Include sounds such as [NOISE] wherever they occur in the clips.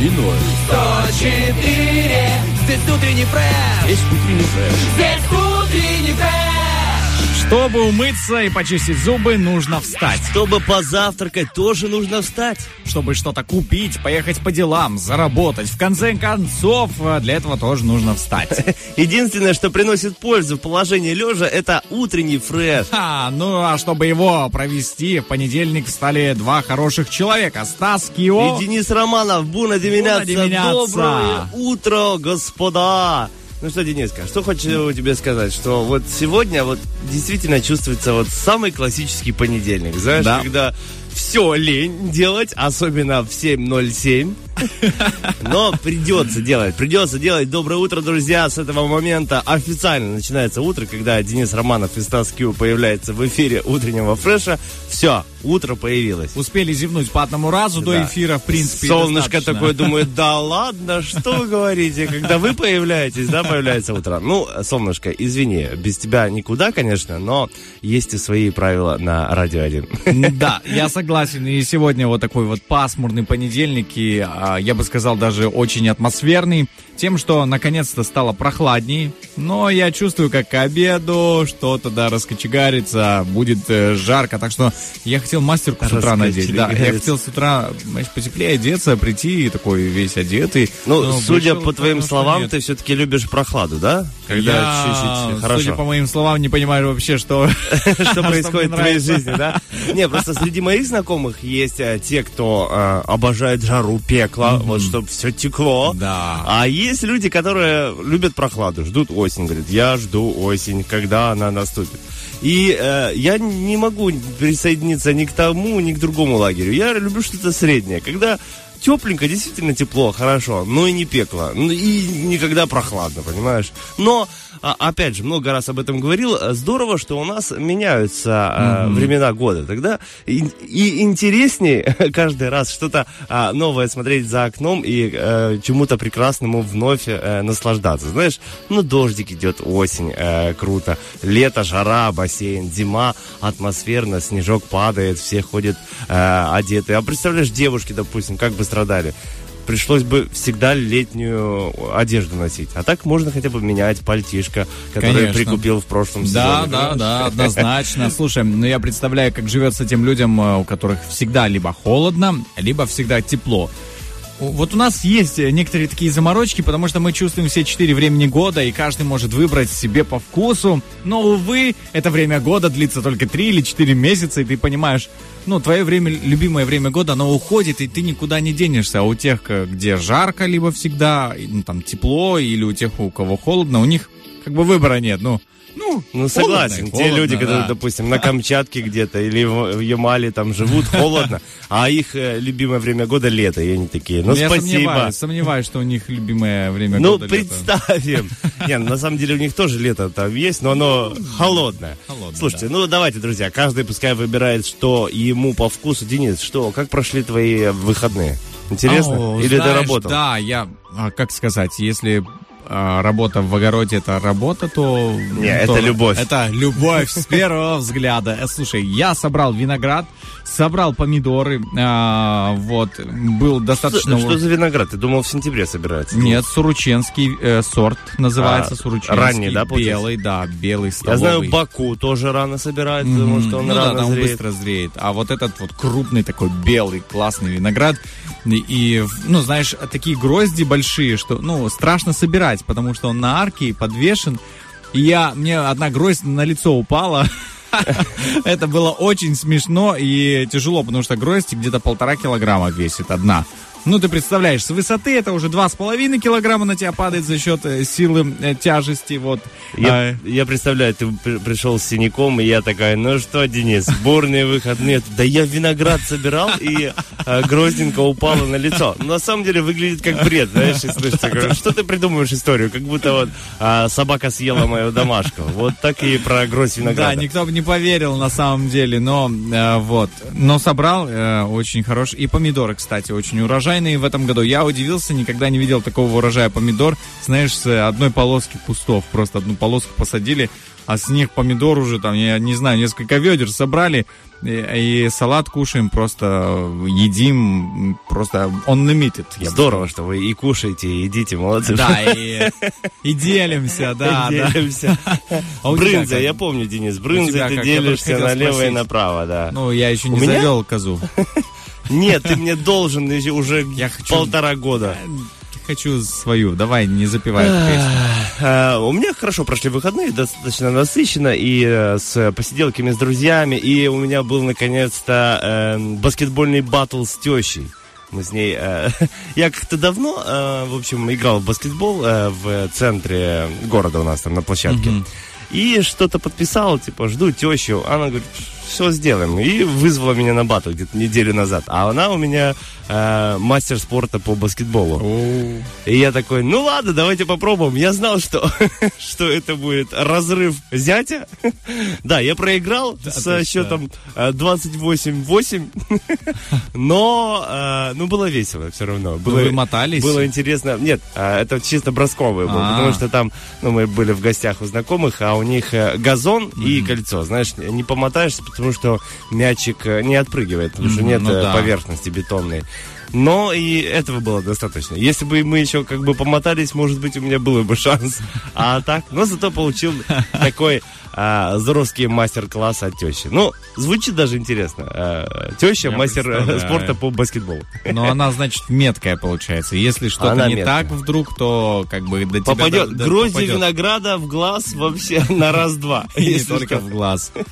И ноль. 104 Здесь утренний фреш Есть утренний фреш. Здесь утренний фреш Чтобы умыться и почистить зубы, нужно встать. Чтобы позавтракать, тоже нужно встать. Чтобы что-то купить, поехать по делам, заработать. В конце концов, э, для этого тоже нужно встать. [LAUGHS] Единственное, что приносит пользу в положении лежа, это утренний фреш. А, ну а чтобы его провести, в понедельник встали два хороших человека. Стас Кио. И Денис Романов, Bună dimineața. Dimineața. Доброе утро, господа. Ну что, Дениска, что хочу тебе сказать, что вот сегодня вот действительно чувствуется вот самый классический понедельник, знаешь, Да. когда все лень делать, особенно в 7.07. Но придется делать, придется делать. Доброе утро, друзья. С этого момента официально начинается утро, когда Денис Романов и Стас Кью появляется в эфире утреннего фреша. Все, утро появилось. Успели зевнуть по одному разу до Да. эфира, в принципе, Солнышко достаточно. такое думает, [LAUGHS] да ладно, что вы говорите, когда вы появляетесь, да, появляется утро. Ну, солнышко, извини, без тебя никуда, конечно, но есть и свои правила на Радио 1. Да, я согласен. И сегодня вот такой вот пасмурный понедельник, и а, я бы сказал даже очень атмосферный, тем, что наконец-то стало прохладней. Но я чувствую, как к обеду что-то, да, раскочегарится, будет э, жарко. Так что я хотел мастерку с утра надеть. Да, я хотел с утра, знаешь, потеплее одеться, прийти такой весь одетый. Ну, судя по твоим словам, нет. ты все-таки любишь прохладу, да? Когда я, чуть-чуть судя хорошо. по моим словам, не понимаю вообще, что... [LAUGHS] [LAUGHS] что происходит в твоей жизни, да? Не, просто среди моих знакомых есть э, те, кто э, обожает жару, пекло, вот чтобы все текло. Да. А есть люди, которые любят прохладу, ждут осень, говорят, я жду осень, когда она наступит. И э, я не могу присоединиться ни к тому, ни к другому лагерю. Я люблю что-то среднее, когда тепленько, действительно тепло, хорошо, но и не пекло, ну и никогда прохладно, понимаешь? Но, опять же, много раз об этом говорил, здорово, что у нас меняются э, времена года. Тогда и, и интереснее [LAUGHS] каждый раз что-то а, новое смотреть за окном и э, чему-то прекрасному вновь э, наслаждаться. Знаешь, ну дождик идет, осень, э, круто, лето, жара, бассейн, зима, атмосферно, снежок падает, все ходят одетые. А представляешь, девушки, допустим, как бы страдали. Пришлось бы всегда летнюю одежду носить. А так можно хотя бы менять пальтишко, которое Конечно. прикупил в прошлом Да, сезоне. да, да, однозначно. [LAUGHS] Слушай, ну я представляю, как живется тем людям, э, у которых всегда либо холодно, либо всегда тепло. Вот у нас есть э, некоторые такие заморочки, потому что мы чувствуем все четыре времени года, и каждый может выбрать себе по вкусу. Но, увы, это время года длится только три или четыре месяца, и ты понимаешь, ну, твое время, любимое время года, оно уходит, и ты никуда не денешься. А у тех, к- где жарко, либо всегда, ну, там, тепло, или у тех, у кого холодно, у них как бы выбора нет. Ну, ну, Ну, холодно согласен. и Те холодно, люди, которые, да. допустим, на Камчатке где-то или в Ямале там живут холодно, [LAUGHS] а их э, любимое время года лето, и они такие, ну, я спасибо. сомневаюсь, сомневаюсь, что у них любимое время Ну, года лето. представим. [LAUGHS] Не, ну, на самом деле у них тоже лето там есть, но оно холодное. Холодное, Слушайте, ну давайте, друзья, каждый пускай выбирает, что ему по вкусу. Денис, что, как прошли твои выходные? Интересно? О, Или ты знаешь, работал? Да, я, а, как сказать, если работа в огороде это работа, то... Не, то это любовь. Это любовь с первого взгляда. Э, Слушай, я собрал виноград, собрал помидоры, а, вот, был достаточно... Что, что за виноград? Ты думал, в сентябре собирается? Нет, сурученский э, сорт называется А, сурученский. ранний, да, получается? Белый, да, белый Я столовый. знаю, Баку тоже рано собирается, потому что он ну да, рано там зреет. быстро зреет. А вот этот вот крупный такой белый классный виноград. И, и, ну, знаешь, такие грозди большие, что, ну, страшно собирать, потому что он на арке подвешен. И я, мне одна гроздь на лицо упала. [LAUGHS] Это было очень смешно и тяжело, потому что гроздь где-то полтора килограмма весит одна. Ну, ты представляешь, с высоты это уже 2,5 килограмма на тебя падает за счет э, силы э, тяжести. Вот. Я, А, я представляю, ты при- пришел с синяком, и я такая, ну что, Денис, сборные выходные. Да я виноград собирал, и э, гроздинка упала на лицо. Но на самом деле выглядит как бред, знаешь, и Что ты придумываешь историю? Как будто вот а, собака съела мою домашку. Вот так и про гроздь Да, винограда. никто бы не поверил на самом деле, но э, вот. Но собрал э, очень хороший. И помидоры, кстати, очень урожайные в этом году. Я удивился, никогда не видел такого урожая помидор. Знаешь, с одной полоски кустов. Просто одну полоску посадили, а с них помидор уже там, я не знаю, несколько ведер собрали. И, и салат кушаем, просто едим, м, просто я бы Здорово, что вы и кушаете, и едите, молодцы. Да, и, и делимся, да, да. Делимся. А у тебя Брынза, я помню, Денис, брынза ты делишься налево и направо, да. Ну, я еще не завел козу. Нет, ты мне должен уже Я хочу- полтора года. Хочу свою. Давай, не запивай песню. Э, У меня хорошо прошли выходные, достаточно насыщенно, и э, с посиделками с друзьями, и у меня был наконец-то э, баскетбольный батл с тещей. Мы с ней... э, [LAUGHS] я как-то давно, э, в общем, играл в баскетбол э, в центре города у нас там на площадке. И что-то подписал, типа, жду тещу. Она говорит, все сделаем. И вызвала меня на батл где-то неделю назад. А она у меня э, мастер спорта по баскетболу. И я такой, ну ладно, давайте попробуем. Я знал, что, [LAUGHS] что это будет разрыв зятя. [LAUGHS] Да, я проиграл ты со счетом э, 28-8. [LAUGHS] Но, э, ну, было весело все равно. Было, вы мотались? Было интересно. Нет, э, это чисто бросковый был. А. Потому что там, ну, мы были в гостях у знакомых, а у них э, газон и кольцо. Знаешь, не помотаешься, потому что мячик э, не отпрыгивает, потому что нет ну э, да. поверхности бетонной. Но и этого было достаточно. Если бы мы еще как бы помотались, может быть, у меня был бы шанс. А так, но зато получил такой а, здоровский мастер-класс от тещи. Ну, звучит даже интересно. А, теща Я мастер э, спорта по баскетболу. Но она, значит, меткая получается. Если что-то не меткая. так вдруг, то как бы до тебя... Попадет до- до- грозди попадет. винограда в глаз вообще [LAUGHS] на раз-два. И не только что. в глаз. [LAUGHS]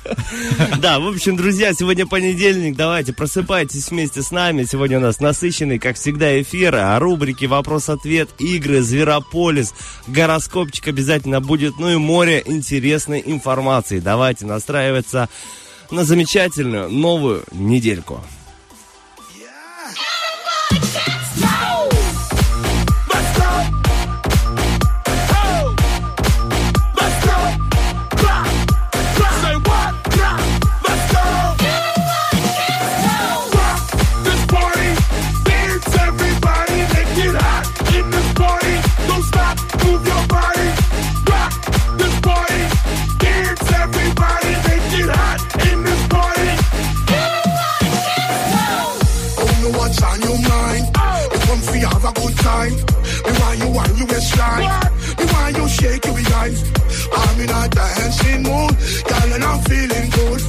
Да, в общем, друзья, сегодня понедельник. Давайте просыпайтесь вместе с нами. Сегодня у нас насыщенный, как всегда, эфир. А рубрики «Вопрос-ответ», игры, «Зверополис», гороскопчик обязательно будет. Ну и море интересной информации. Давайте настраиваться на замечательную новую недельку. Oh, time. Me want you on your waistline. Me want you shake your behind. I'm in a dancing mood, girl, and I'm feeling good.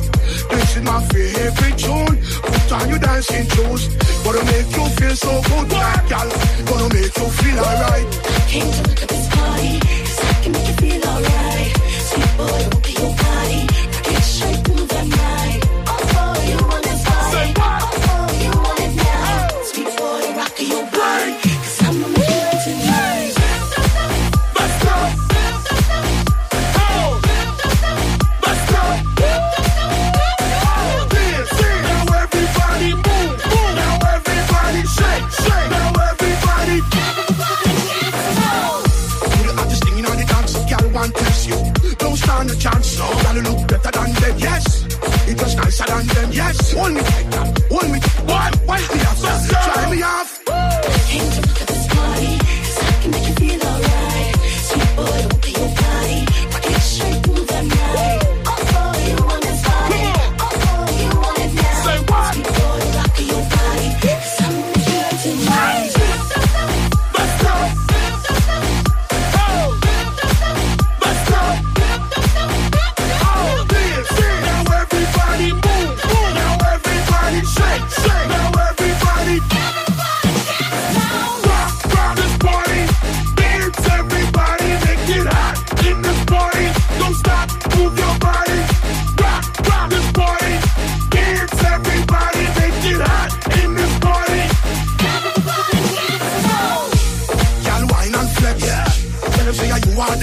This is my favorite tune. Put on your dancing shoes. Gonna make you feel so good, girl. Gonna make you feel alright. Came to look at this party, 'cause I can make you feel alright. Sweet boy, stand a chance, no. Girl look better than them, yes. It was nicer than them, yes. Hold me tight, hold me. One, wipe me off, try me off. Came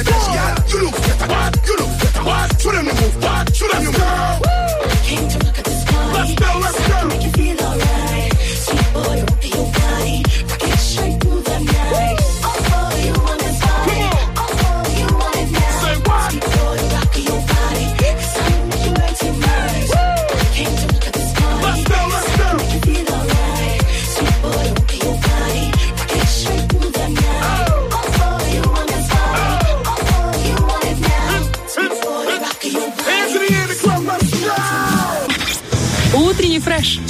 the best, girl. You look better. What? You look better. What? Show them the move. What? Show them the move.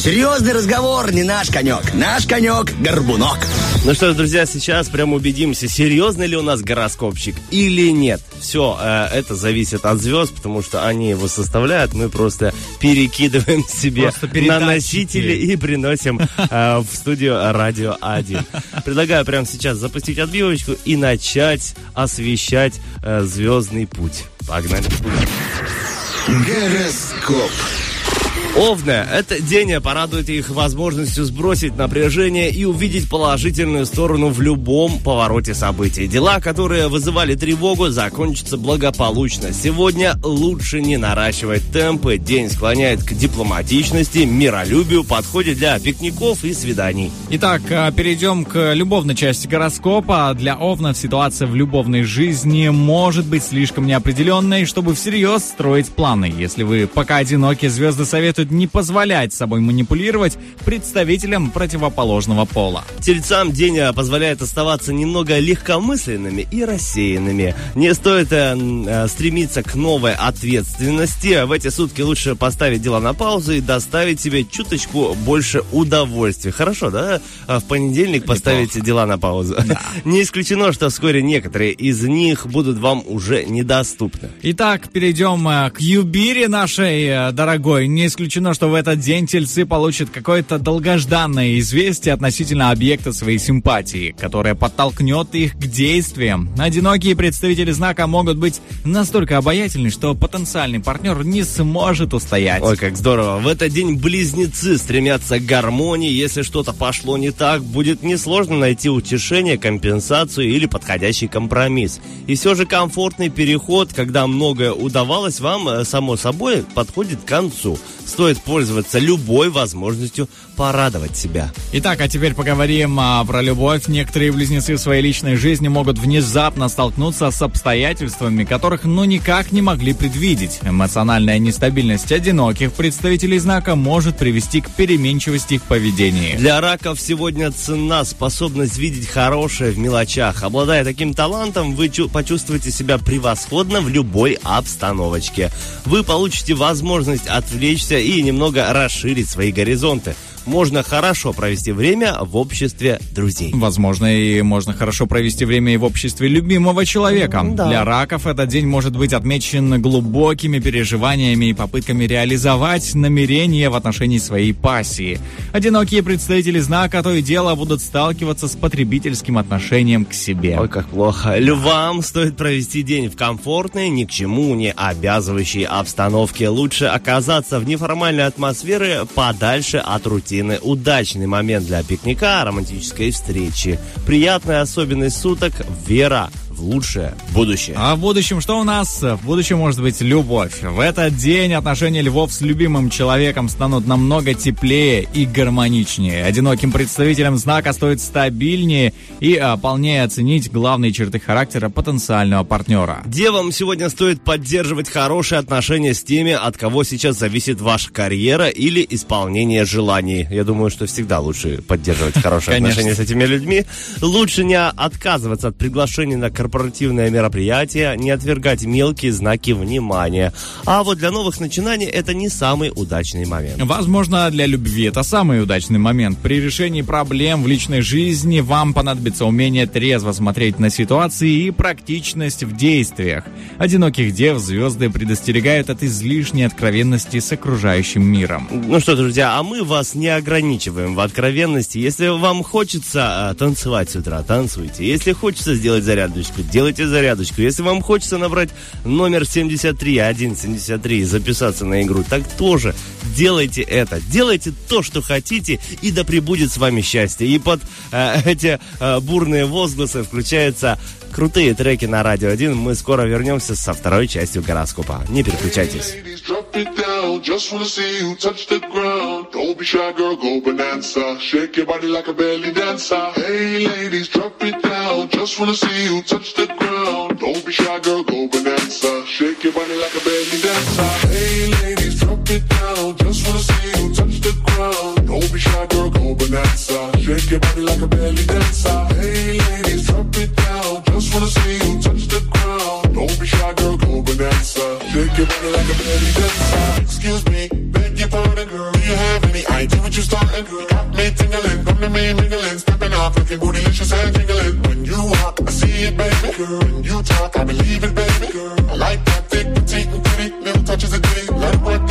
Серьезный разговор не наш конек. Наш конек – горбунок. Ну что ж, друзья, сейчас прям убедимся, серьезный ли у нас гороскопчик или нет. Все, это зависит от звезд, потому что они его составляют. Мы просто перекидываем [LAUGHS] себе Просто на носители и приносим э, в студию Радио 1. [LAUGHS] Предлагаю прямо сейчас запустить отбивочку и начать освещать э, звездный путь. Погнали. Гороскоп. Овны. Этот день порадует их возможностью сбросить напряжение и увидеть положительную сторону в любом повороте событий. Дела, которые вызывали тревогу, закончатся благополучно. Сегодня лучше не наращивать темпы. День склоняет к дипломатичности, миролюбию, подходит для пикников и свиданий. Итак, а, перейдем к любовной части гороскопа. Для Овнов ситуация в любовной жизни может быть слишком неопределенной, чтобы всерьез строить планы. Если вы пока одиноки, звезды советуют не позволять собой манипулировать представителям противоположного пола. Тельцам день э, позволяет оставаться немного легкомысленными и рассеянными. Не стоит э, э, стремиться к новой ответственности. В эти сутки лучше поставить дела на паузу и доставить себе чуточку больше удовольствия. Хорошо, да? А В понедельник поставить дела на паузу. [LAUGHS] Не исключено, что вскоре некоторые из них будут вам уже недоступны. Итак, перейдем э, к Юбире нашей э, дорогой. Не исключено, что в этот день тельцы получат какое-то долгожданное известие относительно объекта своей симпатии, которое подтолкнет их к действиям. Одинокие представители знака могут быть настолько обаятельны, что потенциальный партнер не сможет устоять. Ой, как здорово. В этот день близнецы стремятся к гармонии. Если что-то пошло не так, будет несложно найти утешение, компенсацию или подходящий компромисс. И все же комфортный переход, когда многое удавалось вам, э, само собой, подходит к концу. Стоит пользоваться любой возможностью порадовать себя. Итак, а теперь поговорим а, про любовь. Некоторые близнецы в своей личной жизни могут внезапно столкнуться с обстоятельствами, которых ну никак не могли предвидеть. Эмоциональная нестабильность одиноких представителей знака может привести к переменчивости в поведении. Для раков сегодня цена способность видеть хорошее в мелочах. Обладая таким талантом, вы чу- почувствуете себя превосходно в любой обстановочке. Вы получите возможность отвлечься и немного расширить свои горизонты. Можно хорошо провести время в обществе друзей. Возможно, и можно хорошо провести время и в обществе любимого человека. Да. Для раков этот день может быть отмечен глубокими переживаниями и попытками реализовать намерения в отношении своей пассии. Одинокие представители знака то и дело будут сталкиваться с потребительским отношением к себе. Ой, как плохо. Львам стоит провести день в комфортной, ни к чему не обязывающей обстановке. Лучше оказаться в неформальной атмосфере подальше от рутины. Удачный момент для пикника, романтической встречи. Приятная особенность суток – вера в лучшее будущее. А в будущем что у нас? В будущем может быть любовь. В этот день отношения львов с любимым человеком станут намного теплее и гармоничнее. Одиноким представителям знака стоит стабильнее и а, полнее оценить главные черты характера потенциального партнера. Девам сегодня стоит поддерживать хорошие отношения с теми, от кого сейчас зависит ваша карьера или исполнение желаний. Я думаю, что всегда лучше поддерживать хорошие отношения с этими людьми. Лучше не отказываться от приглашений на корпоративное мероприятие, не отвергать мелкие знаки внимания. А вот для новых начинаний это не самый удачный момент. Возможно, для любви это самый удачный момент. При решении проблем в личной жизни вам понадобится умение трезво смотреть на ситуации и практичность в действиях. Одиноких дев звезды предостерегают от излишней откровенности с окружающим миром. Ну что, друзья, а мы вас не ограничиваем в откровенности. Если вам хочется а, танцевать с утра, танцуйте. Если хочется сделать зарядочку, делайте зарядочку. Если вам хочется набрать номер 73173 и записаться на игру, так тоже делайте это. Делайте то, что хотите, и да пребудет с вами счастье. И под э, [LAUGHS] эти э, бурные возгласы включаются крутые треки на Радио 1. Мы скоро вернемся со второй частью гороскопа. Не переключайтесь. wanna see you touch the ground. Don't be shy, girl, go bonanza. Shake your body like a belly dancer. Excuse me, beg your pardon, girl. Do you have any idea what you're starting, girl? You got me tingling, come to me mingling, stepping off, looking bootylicious and jingling. When you walk, I see it, baby, girl. When you talk, I believe it, baby, girl. I like that thick, petite, and pretty, little touches of ditty. Let it work.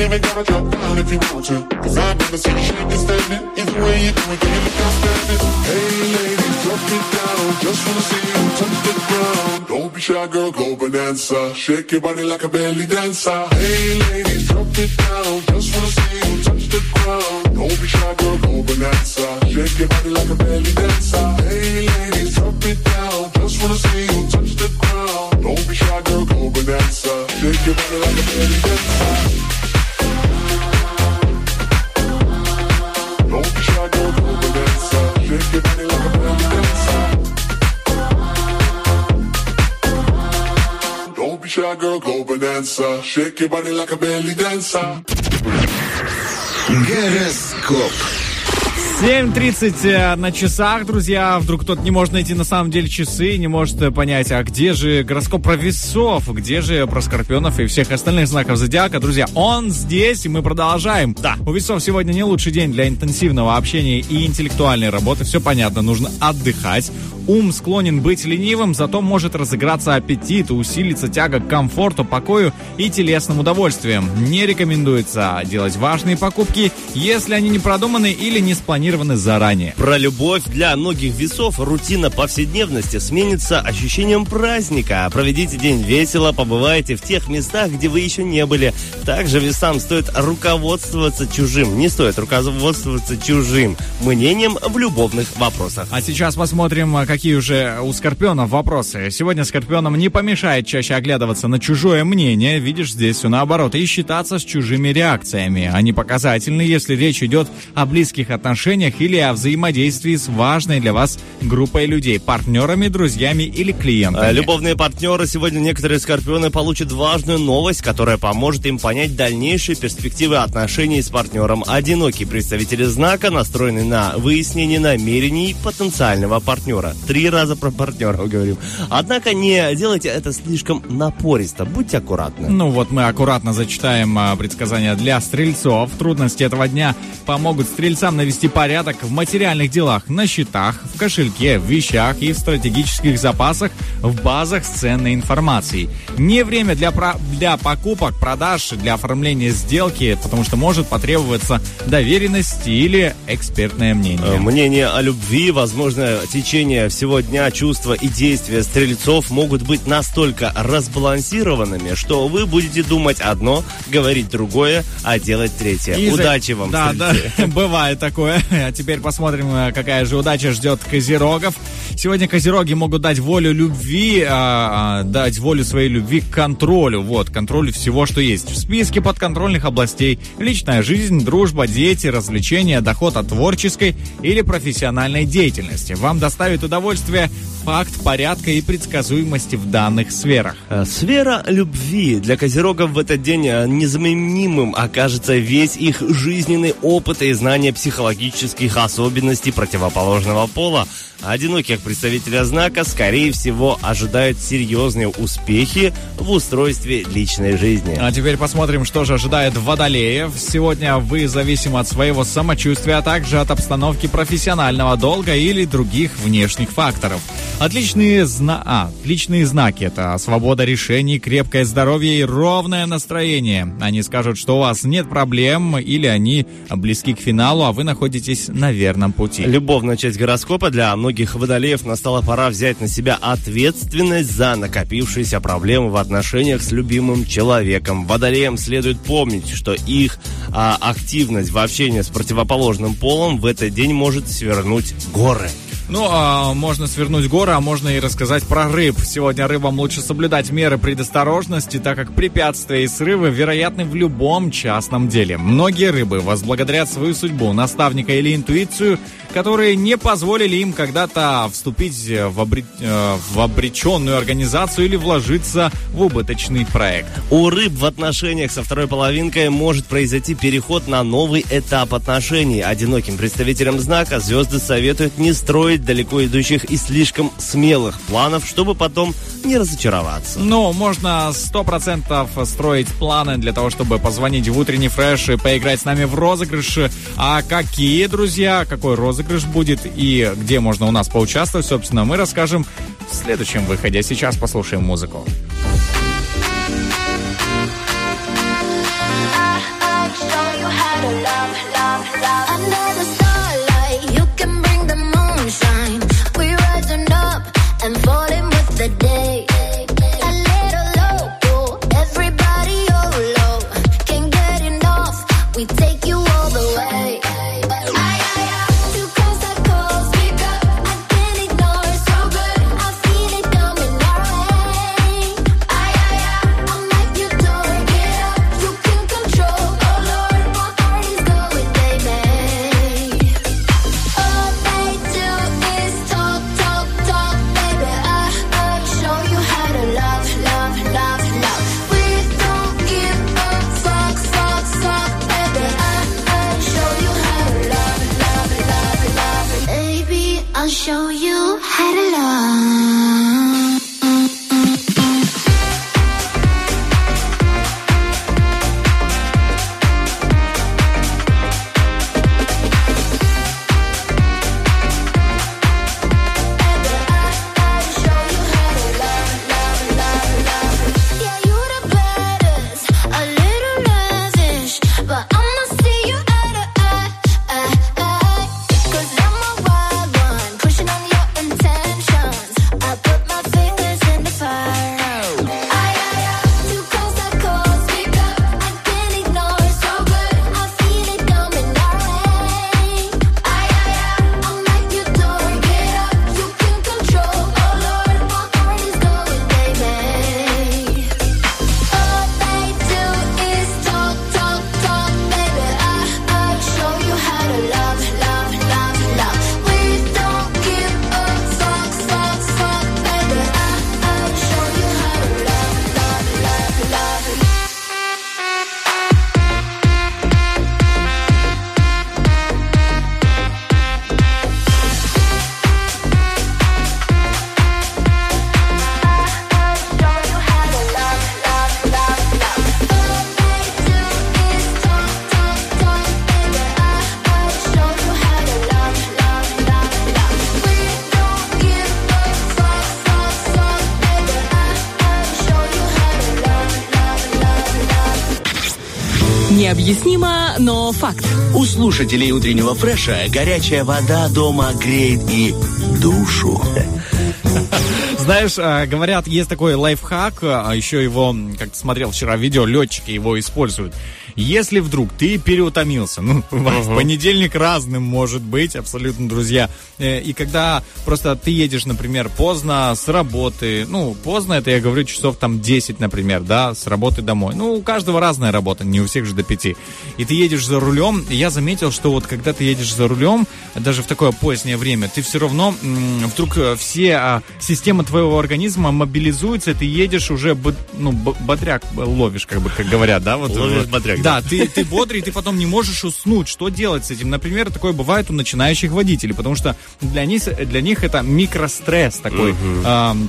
Ain't even gotta drop down if you want to. Cause I've never seen you shake and stand it. Either way you do it, you look outstanding? Hey ladies, drop it down. Just wanna see you touch the ground. Don't be shy, girl, go bonanza. Shake your body like a belly dancer. Hey ladies, drop it down. Just wanna see you touch the ground. Don't be shy, girl, go bonanza. Shake your body like a belly dancer. Hey ladies, drop it down. Just wanna see you touch the ground. Don't be shy, girl, go bonanza. Shake your body like a belly dancer. Bonanza. Shake your body like a belly dancer. Гороскоп. 7.30 на часах, друзья. Вдруг кто-то не может найти на самом деле часы, не может э, понять, а где же гороскоп про весов, где же про скорпионов и всех остальных знаков зодиака. Друзья, он здесь, и мы продолжаем. Да. У весов сегодня не лучший день для интенсивного общения и интеллектуальной работы. Все понятно, нужно отдыхать. Ум склонен быть ленивым, зато может разыграться аппетит, усилиться тяга к комфорту, покою и телесным удовольствиям. Не рекомендуется делать важные покупки, если они не продуманы или не спланированы заранее. Про любовь для многих весов рутина повседневности сменится ощущением праздника. Проведите день весело, побывайте в тех местах, где вы еще не были. Также весам стоит руководствоваться чужим, не стоит руководствоваться чужим мнением в любовных вопросах. А сейчас посмотрим, а, какие уже у Скорпионов вопросы. Сегодня Скорпионам не помешает чаще оглядываться на чужое мнение, видишь, здесь все наоборот, и считаться с чужими реакциями. Они показательны, если речь идет о близких отношениях или о взаимодействии с важной для вас группой людей, партнерами, друзьями или клиентами. А, Любовные партнеры сегодня некоторые скорпионы получат важную новость, которая поможет им понять дальнейшие перспективы отношений с партнером. Одинокие представители знака настроены на выяснение намерений потенциального партнера. Три раза про партнеров говорим. Однако не делайте это слишком напористо. Будьте аккуратны. Ну вот мы аккуратно зачитаем а, предсказания для стрельцов. Трудности этого дня помогут стрельцам навести порядок в материальных делах, на счетах, в кошельке, в вещах и в стратегических запасах, в базах с ценной информацией. Не время для, про- для покупок, продаж, для оформления сделки, потому что может потребоваться доверенность или экспертное Э, мнение. Мнение о любви, возможно, течение всего дня, чувства и действия стрельцов могут быть настолько разбалансированными, что вы будете думать одно, говорить другое, а делать третье. И за- Удачи вам, Да, стрельцы. да, [LAUGHS] бывает такое. [LAUGHS] А теперь посмотрим, э, какая же удача ждет козерогов. Сегодня козероги могут дать волю любви, а, а, дать волю своей любви к контролю. Вот, контролю всего, что есть. В списке подконтрольных областей личная жизнь, дружба, дети, развлечения, доход от творческой или профессиональной деятельности. Вам доставит удовольствие факт порядка и предсказуемости в данных сферах. Э, Сфера любви для козерогов в этот день э, незаменимым окажется весь их жизненный опыт и знание психологических особенностей противоположного пола. Одиноких представителя знака, скорее всего, ожидают серьезные успехи в устройстве личной жизни. А теперь посмотрим, что же ожидает водолеев. Сегодня вы зависимы от своего самочувствия, а также от обстановки профессионального долга или других внешних внешних факторов. Отличные, зна... а, отличные знаки – это свобода решений, крепкое здоровье и ровное настроение. Они скажут, что у вас нет проблем или они близки к финалу, а вы находитесь на верном пути. Любовная часть гороскопа для многих водолеев настала пора взять на себя ответственность за накопившиеся проблемы в отношениях с любимым человеком. Водолеям следует помнить, что их а, активность в общении с противоположным полом в этот день может свернуть горы. Ну, а можно свернуть горы, а можно и рассказать про рыб. Сегодня рыбам лучше соблюдать меры предосторожности, так как препятствия и срывы вероятны в любом частном деле. Многие рыбы возблагодарят свою судьбу, наставника или интуицию, которые не позволили им когда-то вступить в, обре- э, в обреченную организацию или вложиться в убыточный проект. У рыб в отношениях со второй половинкой может произойти переход на новый этап отношений. Одиноким представителям знака звезды советуют не строить далеко идущих и слишком смелых планов, чтобы потом не разочароваться. Ну, можно сто процентов строить планы для того, чтобы позвонить в утренний фреш и поиграть с нами в розыгрыши. А какие, друзья, какой розыгрыш будет и где можно у нас поучаствовать, собственно, мы расскажем в следующем выходе. Сейчас послушаем музыку. show you how to love, love, love. Слушателей утреннего фреша горячая вода дома греет и душу. Знаешь, а, говорят, есть такой лайфхак, а еще его, как смотрел вчера видео, летчики его используют. Если вдруг ты переутомился, ну, [LAUGHS] в понедельник разным может быть, абсолютно, друзья, э, и когда просто ты едешь, например, поздно с работы, ну, поздно, это я говорю часов там 10, например, да, с работы домой. Ну, у каждого разная работа, не у всех же до 5. И ты едешь за рулем, и я заметил, что вот когда ты едешь за рулем, даже в такое позднее время, ты все равно вдруг э, все системы твоего организма мобилизуются, ты едешь уже, ну, бо- бодряк ловишь, как бы, как говорят, да? Вот, Ловишь вот. бодряк, Да, ты, ты бодрый, ты потом не можешь уснуть. Что делать с этим? Например, такое бывает у начинающих водителей, потому что для них, для них это микростресс такой. ам,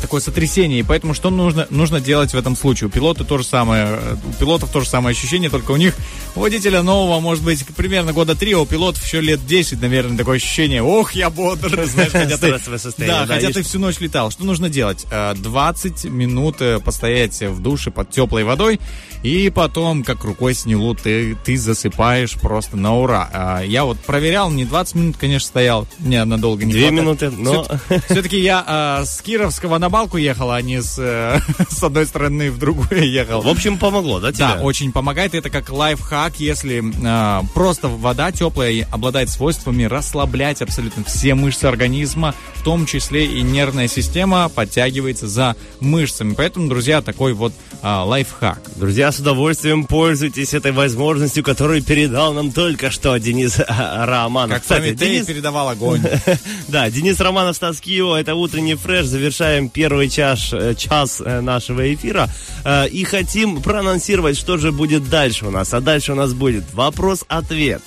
такое сотрясение. И поэтому что нужно, нужно делать в этом случае? У пилота то же самое, э, у пилотов то же самое ощущение, только у них, у водителя нового, может быть, примерно года три, а у пилотов еще лет 10, наверное, такое ощущение, ох, я бодр, знаешь, хотя ты, Стрессовое состояние, да, да, хотя есть. ты всю ночь летал. Что нужно делать? Э, 20 минут э, постоять в душе под теплой водой, и потом, как рукой сняло, ты, ты засыпаешь просто на ура. А, Я вот проверял, не 20 минут, конечно, стоял, мне надолго не Две минуты, но... Все-таки я э, с Кировского на Балку ехал, а не с, э, [LAUGHS] с одной стороны в другую ехал. В общем, помогло, да, тебе? Да, очень помогает. Это как лайфхак, если э, просто вода теплая обладает свойствами расслаблять абсолютно все мышцы организма, в том числе и нервная система подтягивается за мышцами. Поэтому, друзья, такой вот э, лайфхак. Друзья, с удовольствием пользуйтесь этой возможностью, которую передал нам только что Денис а, Романов. Как Прометей передавал огонь. [LAUGHS] Да, Денис Романов, Стас Киева, это утренний фреш. Завершаем первый час, э, час э, нашего эфира. Э, И хотим проанонсировать, что же будет дальше у нас. А дальше у нас будет вопрос-ответ.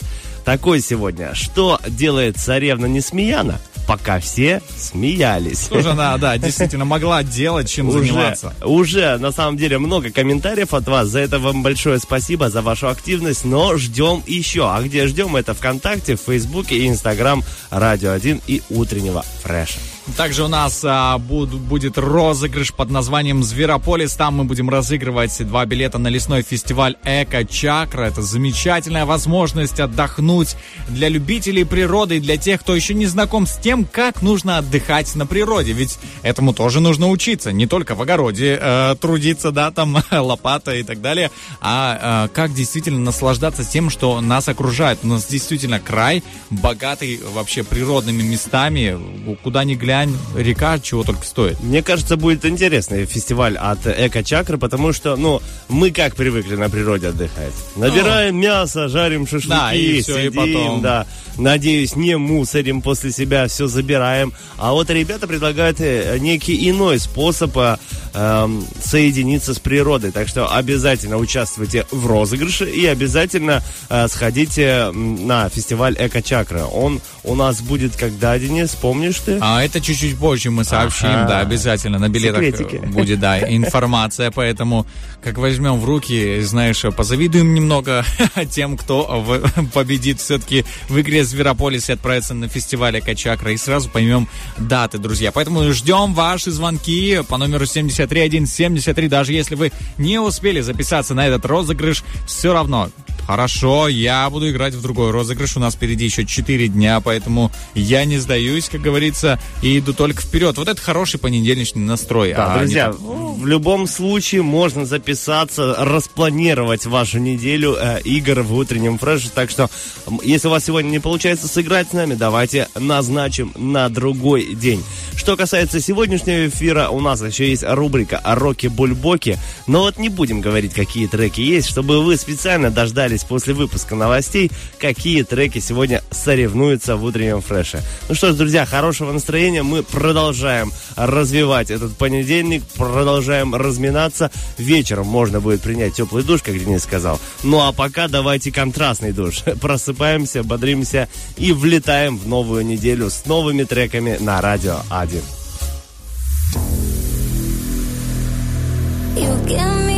Такой сегодня. Что делает царевна Несмеяна, пока все смеялись? Тоже она, да, [LAUGHS] действительно могла делать, чем Уже, заниматься. уже, на самом деле, много комментариев от вас. За это вам большое спасибо, за вашу активность. Но ждем еще. А где ждем? Это ВКонтакте, в Фейсбуке и Инстаграм Радио 1 и Утреннего Фреша. Также у нас а, буд- будет розыгрыш под названием «Зверополис». Там мы будем разыгрывать два билета на лесной фестиваль «Эко-чакра». Это замечательная возможность отдохнуть для любителей природы и для тех, кто еще не знаком с тем, как нужно отдыхать на природе. Ведь этому тоже нужно учиться. Не только в огороде э, трудиться, да, там [LAUGHS] лопата и так далее, а э, как действительно наслаждаться тем, что нас окружает. У нас действительно край богатый вообще природными местами. Куда ни глянь, река чего только стоит. Мне кажется, будет интересный фестиваль от Эко-чакры, потому что, ну, мы как привыкли на природе отдыхать. Набираем мясо, жарим шашлыки, Ну. Да, и всё, и сидим, потом. да. Надеюсь, не мусорим после себя, все забираем. А вот ребята предлагают э, некий иной способ э, эм, соединиться с природой. Так что обязательно участвуйте в розыгрыше и обязательно э, сходите на фестиваль Эко-чакра. Он у нас будет когда, Денис, помнишь ты? А это чуть-чуть позже мы сообщим, Ага. да, обязательно. На билетах Секретики. будет, да, информация, поэтому как возьмем в руки, знаешь, позавидуем немного [LAUGHS] тем, кто в- победит все-таки в игре Зверополис и отправится на фестиваль Качакра, и сразу поймем даты, друзья. Поэтому ждем ваши звонки по номеру 73173, даже если вы не успели записаться на этот розыгрыш, все равно Хорошо, я буду играть в другой розыгрыш. У нас впереди еще 4 дня, поэтому я не сдаюсь, как говорится, и иду только вперед. Вот это хороший понедельничный настрой. Да, а не друзья, так- в любом случае можно записаться, распланировать вашу неделю э, игр в утреннем фреше. Так что, если у вас сегодня не получается сыграть с нами, давайте назначим на другой день. Что касается сегодняшнего эфира, у нас еще есть рубрика «Роки-бульбоки». Но вот не будем говорить, какие треки есть, чтобы вы специально дождались после выпуска новостей, какие треки сегодня соревнуются в утреннем фреше. Ну что ж, друзья, хорошего настроения. Мы продолжаем развивать этот понедельник, продолжаем разминаться. Вечером можно будет принять теплый душ, как Денис сказал. Ну а пока давайте контрастный душ. [LAUGHS] Просыпаемся, бодримся и влетаем в новую неделю с новыми треками на Радио 1. You get me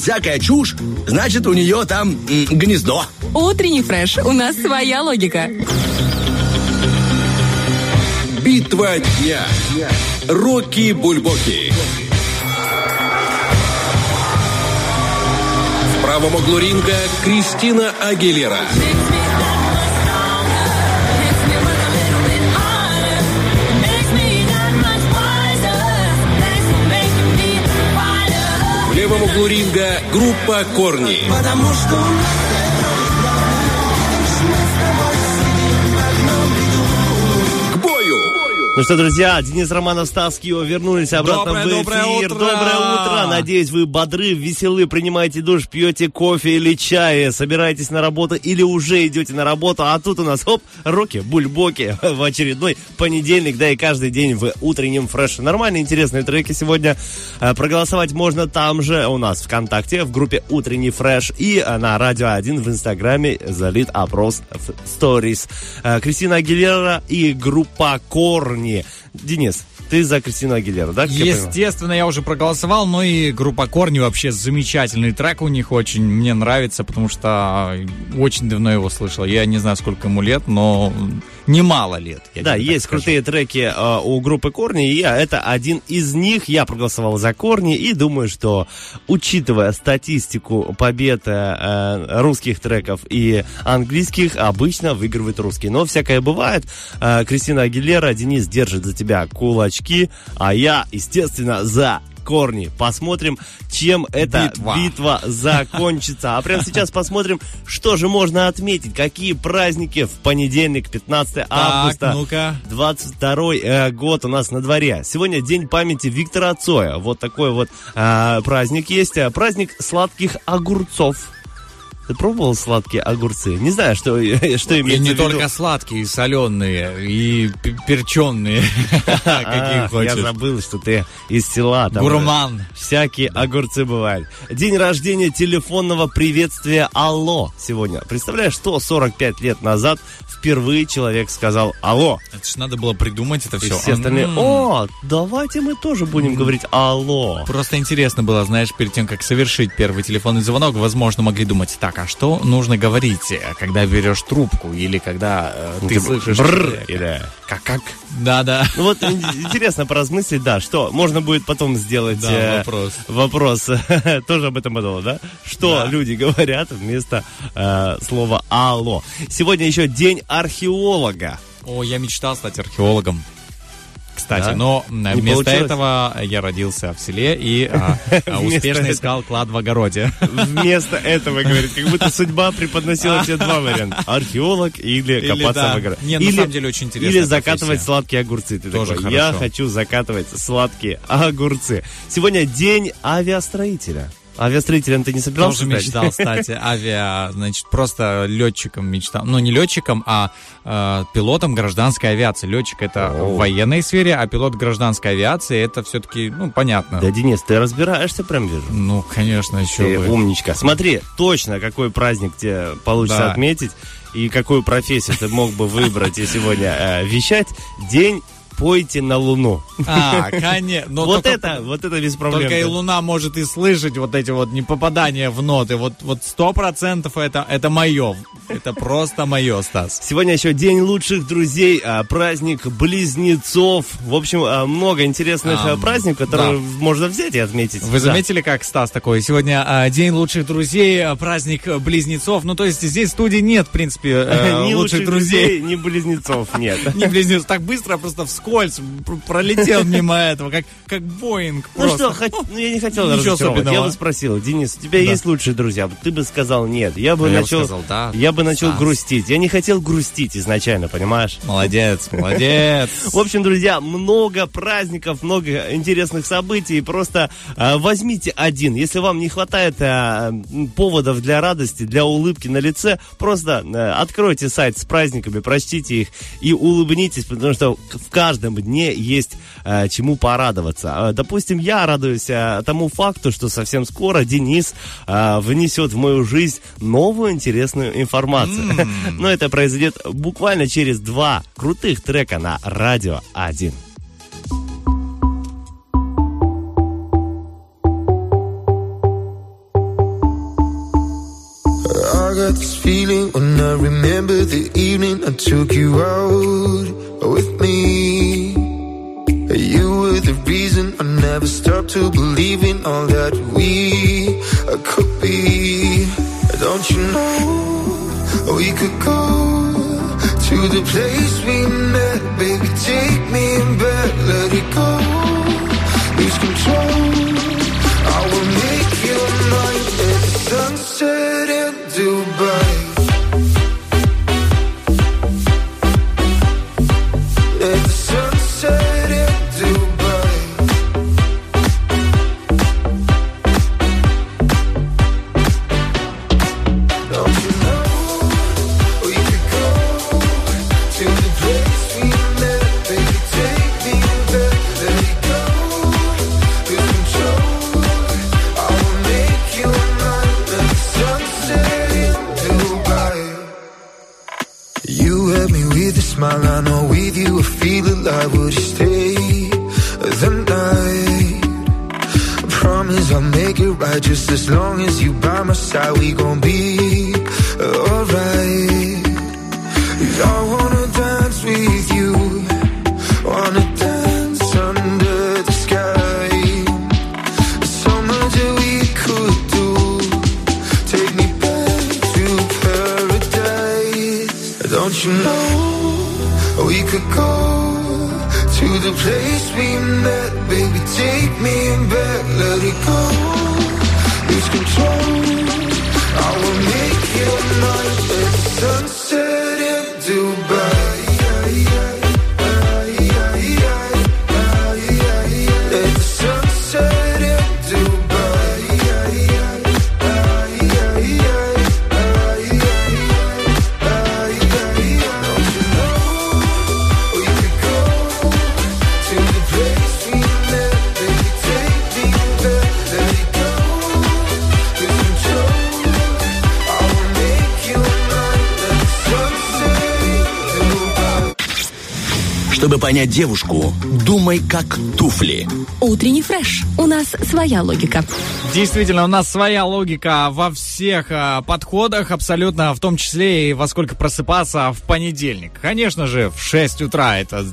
всякая чушь, значит, у нее там гнездо. Утренний фреш. У нас своя логика. Битва дня. Рокки Бульбоки. В правом углу ринга Кристина Агилера. Левом углу ринга группа Корни. К Ну что, друзья, Денис Романов, Стас Кио вернулись обратно Доброе, в эфир. доброе утро! Доброе утро! Надеюсь, вы бодры, веселы, принимаете душ, пьете кофе или чай, собираетесь на работу или уже идете на работу. А тут у нас, оп, роки, бульбоки [LAUGHS] в очередной понедельник, да и каждый день в утреннем фреше. Нормальные, интересные треки сегодня. Э, Проголосовать можно там же у нас ВКонтакте, в группе «Утренний фреш» и э, на Радио 1 в Инстаграме залит опрос в сторис. Э, Кристина Агилера и группа Корни. Денис, ты за Кристину Агилеру, да? как я? Естественно, я уже проголосовал, но и группа Корни вообще замечательный трек у них очень мне нравится, потому что очень давно его слышал. Я не знаю, сколько ему лет, но немало лет. Да, есть скажу. крутые треки э, у группы Корни, и это один из них. Я проголосовал за Корни и думаю, что, учитывая статистику побед э, русских треков и английских, обычно выигрывает русский. Но всякое бывает. Э, Кристина Агилера, Денис держит за тебя кулачки, а я, естественно, за корни. Посмотрим, чем эта Битва. битва закончится. А прямо сейчас [LAUGHS] посмотрим, что же можно отметить, какие праздники в понедельник, 15 августа. Ну-ка. 22 э, год у нас на дворе. Сегодня день памяти Виктора Цоя. Вот такой вот э, праздник есть. Праздник сладких огурцов. Ты пробовал сладкие огурцы? Не знаю, что, [LAUGHS] что И имеется не в виду. только сладкие, и соленые, и п- перченые, А, какие я хочешь. забыл, что ты из села. Гурман. Всякие огурцы бывают. День рождения телефонного приветствия «Алло» сегодня. Представляешь, что 45 лет назад впервые человек сказал «Алло». Это ж надо было придумать это И все. все остальные «О, давайте мы тоже будем говорить «Алло». Просто интересно было, знаешь, перед тем, как совершить первый телефонный звонок, возможно, могли думать, так, а что нужно говорить, э, когда берешь трубку или когда э, ты Типа, слышишь... «Бррр» или «как-как». Да-да. Ну вот ин- интересно поразмыслить, да, что можно будет потом сделать Да, э, вопрос. вопрос. [LAUGHS] тоже об этом подумал, да? Что Да. люди говорят вместо э, слова алло. Сегодня еще день археолога. О, я мечтал стать археологом. Кстати, Да? но Не вместо получилось? этого я родился в селе и а, [LAUGHS] а, успешно искал клад в огороде. Вместо этого говорит, как будто судьба преподносила [LAUGHS] тебе два варианта. Археолог или копаться в огороде. Не, на самом деле очень интересная Или закатывать сладкие огурцы. Ты Тоже такой, я хорошо. хочу закатывать сладкие огурцы. Сегодня день авиастроителя. Авиастроителем ты не собирался Тоже стать? мечтал стать авиа, значит, просто летчиком мечтал. Ну, не летчиком, а э, пилотом гражданской авиации. Летчик это О. в военной сфере, а пилот гражданской авиации это все-таки, ну, понятно. Да, Денис, ты разбираешься, прям вижу. Ну, конечно, еще Ты бы. умничка. Смотри, точно, какой праздник тебе получится Да. отметить и какую профессию ты мог бы выбрать и сегодня э, вещать. День пойте на Луну. А, конечно. Но вот только- это, вот это без проблем. Только и Луна может и слышать вот эти вот непопадания в ноты. Вот вот сто процентов это, это мое. Это просто мое, Стас. Сегодня еще день лучших друзей, а, праздник близнецов. В общем, а, много интересных а, праздников, которые да. можно взять и отметить. Вы Да. заметили, как Стас такой? Сегодня а, день лучших друзей, праздник близнецов. Ну, то есть здесь в студии нет, в принципе, э, [LAUGHS] Ни лучших друзей. ни близнецов нет. [LAUGHS] Не близнецов. Так быстро просто вскользь пр- пролетел мимо этого, как, как Боинг Ну просто. что, хот- ну, я не хотел Ничего разочаровывать. Я особенного. бы спросил, Денис, у тебя Да. есть лучшие друзья? Ты бы сказал нет. Я бы А я бы начал, сказал, да. я бы начал Стас. грустить. Я не хотел грустить изначально, понимаешь? Молодец, молодец. [LAUGHS] В общем, друзья, много праздников, много интересных событий. Просто э, возьмите один. Если вам не хватает э, поводов для радости, для улыбки на лице, просто э, откройте сайт с праздниками, прочтите их и улыбнитесь, потому что в каждом дне есть э, чему порадоваться. Э, Допустим, я радуюсь э, тому факту, что совсем скоро Денис э, внесет в мою жизнь новую интересную информацию. [LAUGHS] Но это произойдет буквально через два крутых трека на Радио 1. Get this feeling when I remember the evening I took you out with me. You were the reason I never stopped to believe in all that we could be. Don't you know we could go to the place we met, baby? Take me back, let it go. Lose control. Девушку, думай как туфли. Утренний фреш. У нас своя логика. Действительно, у нас своя логика во всех а, подходах, абсолютно, в том числе и во сколько просыпаться в понедельник. Конечно же, в 6 утра это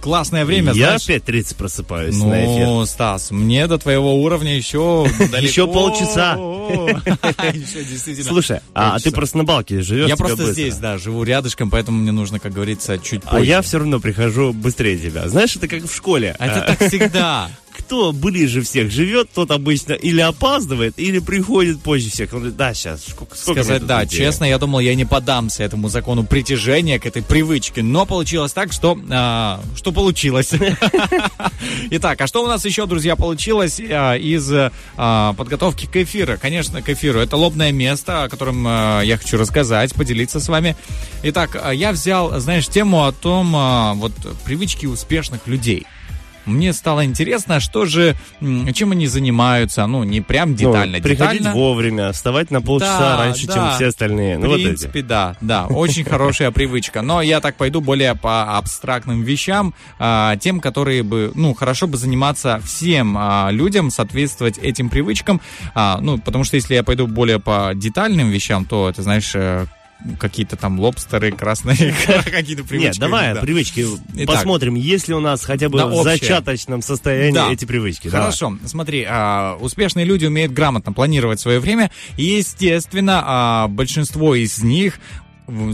классное время, Я знаешь. в 5.30 просыпаюсь на эфир. Ну, Стас, мне до твоего уровня еще [LAUGHS] далеко. Еще полчаса. [LAUGHS] Слушай, а ты просто на балке живешь? Я просто здесь, да, живу рядышком, поэтому мне нужно, как говорится, чуть позже. А я все равно прихожу быстрее тебя. Знаешь, это как в школе. А Это А, так всегда. [LAUGHS] Кто ближе всех живет, тот обычно или опаздывает, или приходит позже всех. Он говорит, да, сейчас, сколько, сколько Сказать, да, людей?» честно, я думал, я не подамся этому закону притяжения, к этой привычке, но получилось так, что, а, что получилось. [LAUGHS] Итак, а что у нас еще, друзья, получилось а, из а, подготовки к эфиру? Конечно, к эфиру. Это лобное место, о котором а, я хочу рассказать, поделиться с вами. Итак, я взял, знаешь, тему о том, вот, привычки успешных людей. Мне стало интересно, что же, чем они занимаются, ну, не прям Ну, детально, приходить детально. вовремя, вставать на полчаса Да, раньше, да. чем все остальные. Ну, В вот эти. принципе, да, да, очень хорошая привычка. Но я так пойду более по абстрактным вещам, а, тем, которые бы, ну, хорошо бы заниматься всем а, людям, соответствовать этим привычкам. А, ну, потому что если я пойду более по детальным вещам, то это, знаешь, э, какие-то там лобстеры, красные, [LAUGHS] какие-то привычки. Нет, давай да. привычки Итак. посмотрим, есть ли у нас хотя бы Да, в общее. зачаточном состоянии Да. эти привычки. Давай. Хорошо, смотри, а, успешные люди умеют грамотно планировать свое время, и, естественно, а, большинство из них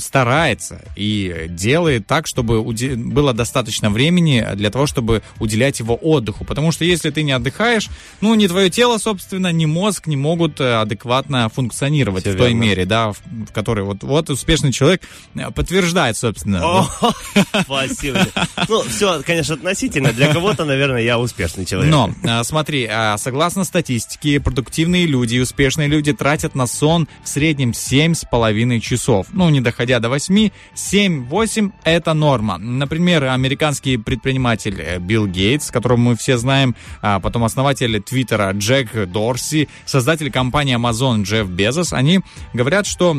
старается и делает так, чтобы было достаточно времени для того, чтобы уделять его отдыху. Потому что если ты не отдыхаешь, ну, ни твое тело, собственно, ни мозг не могут э, адекватно функционировать Всё в той верно. мере, да, в, в которой вот, вот успешный человек э, подтверждает, собственно. О, [LAUGHS] спасибо. Ну, все, конечно, относительно. Для кого-то, наверное, я успешный человек. Но, а, смотри, согласно статистике, продуктивные люди и успешные люди тратят на сон в среднем 7,5 часов. Ну, не доходя до 8, 7-8 это норма. Например, американский предприниматель э, Билл Гейтс, которого мы все знаем, а потом основатель Твиттера Джек Дорси, создатель компании Amazon Джефф Безос, они говорят, что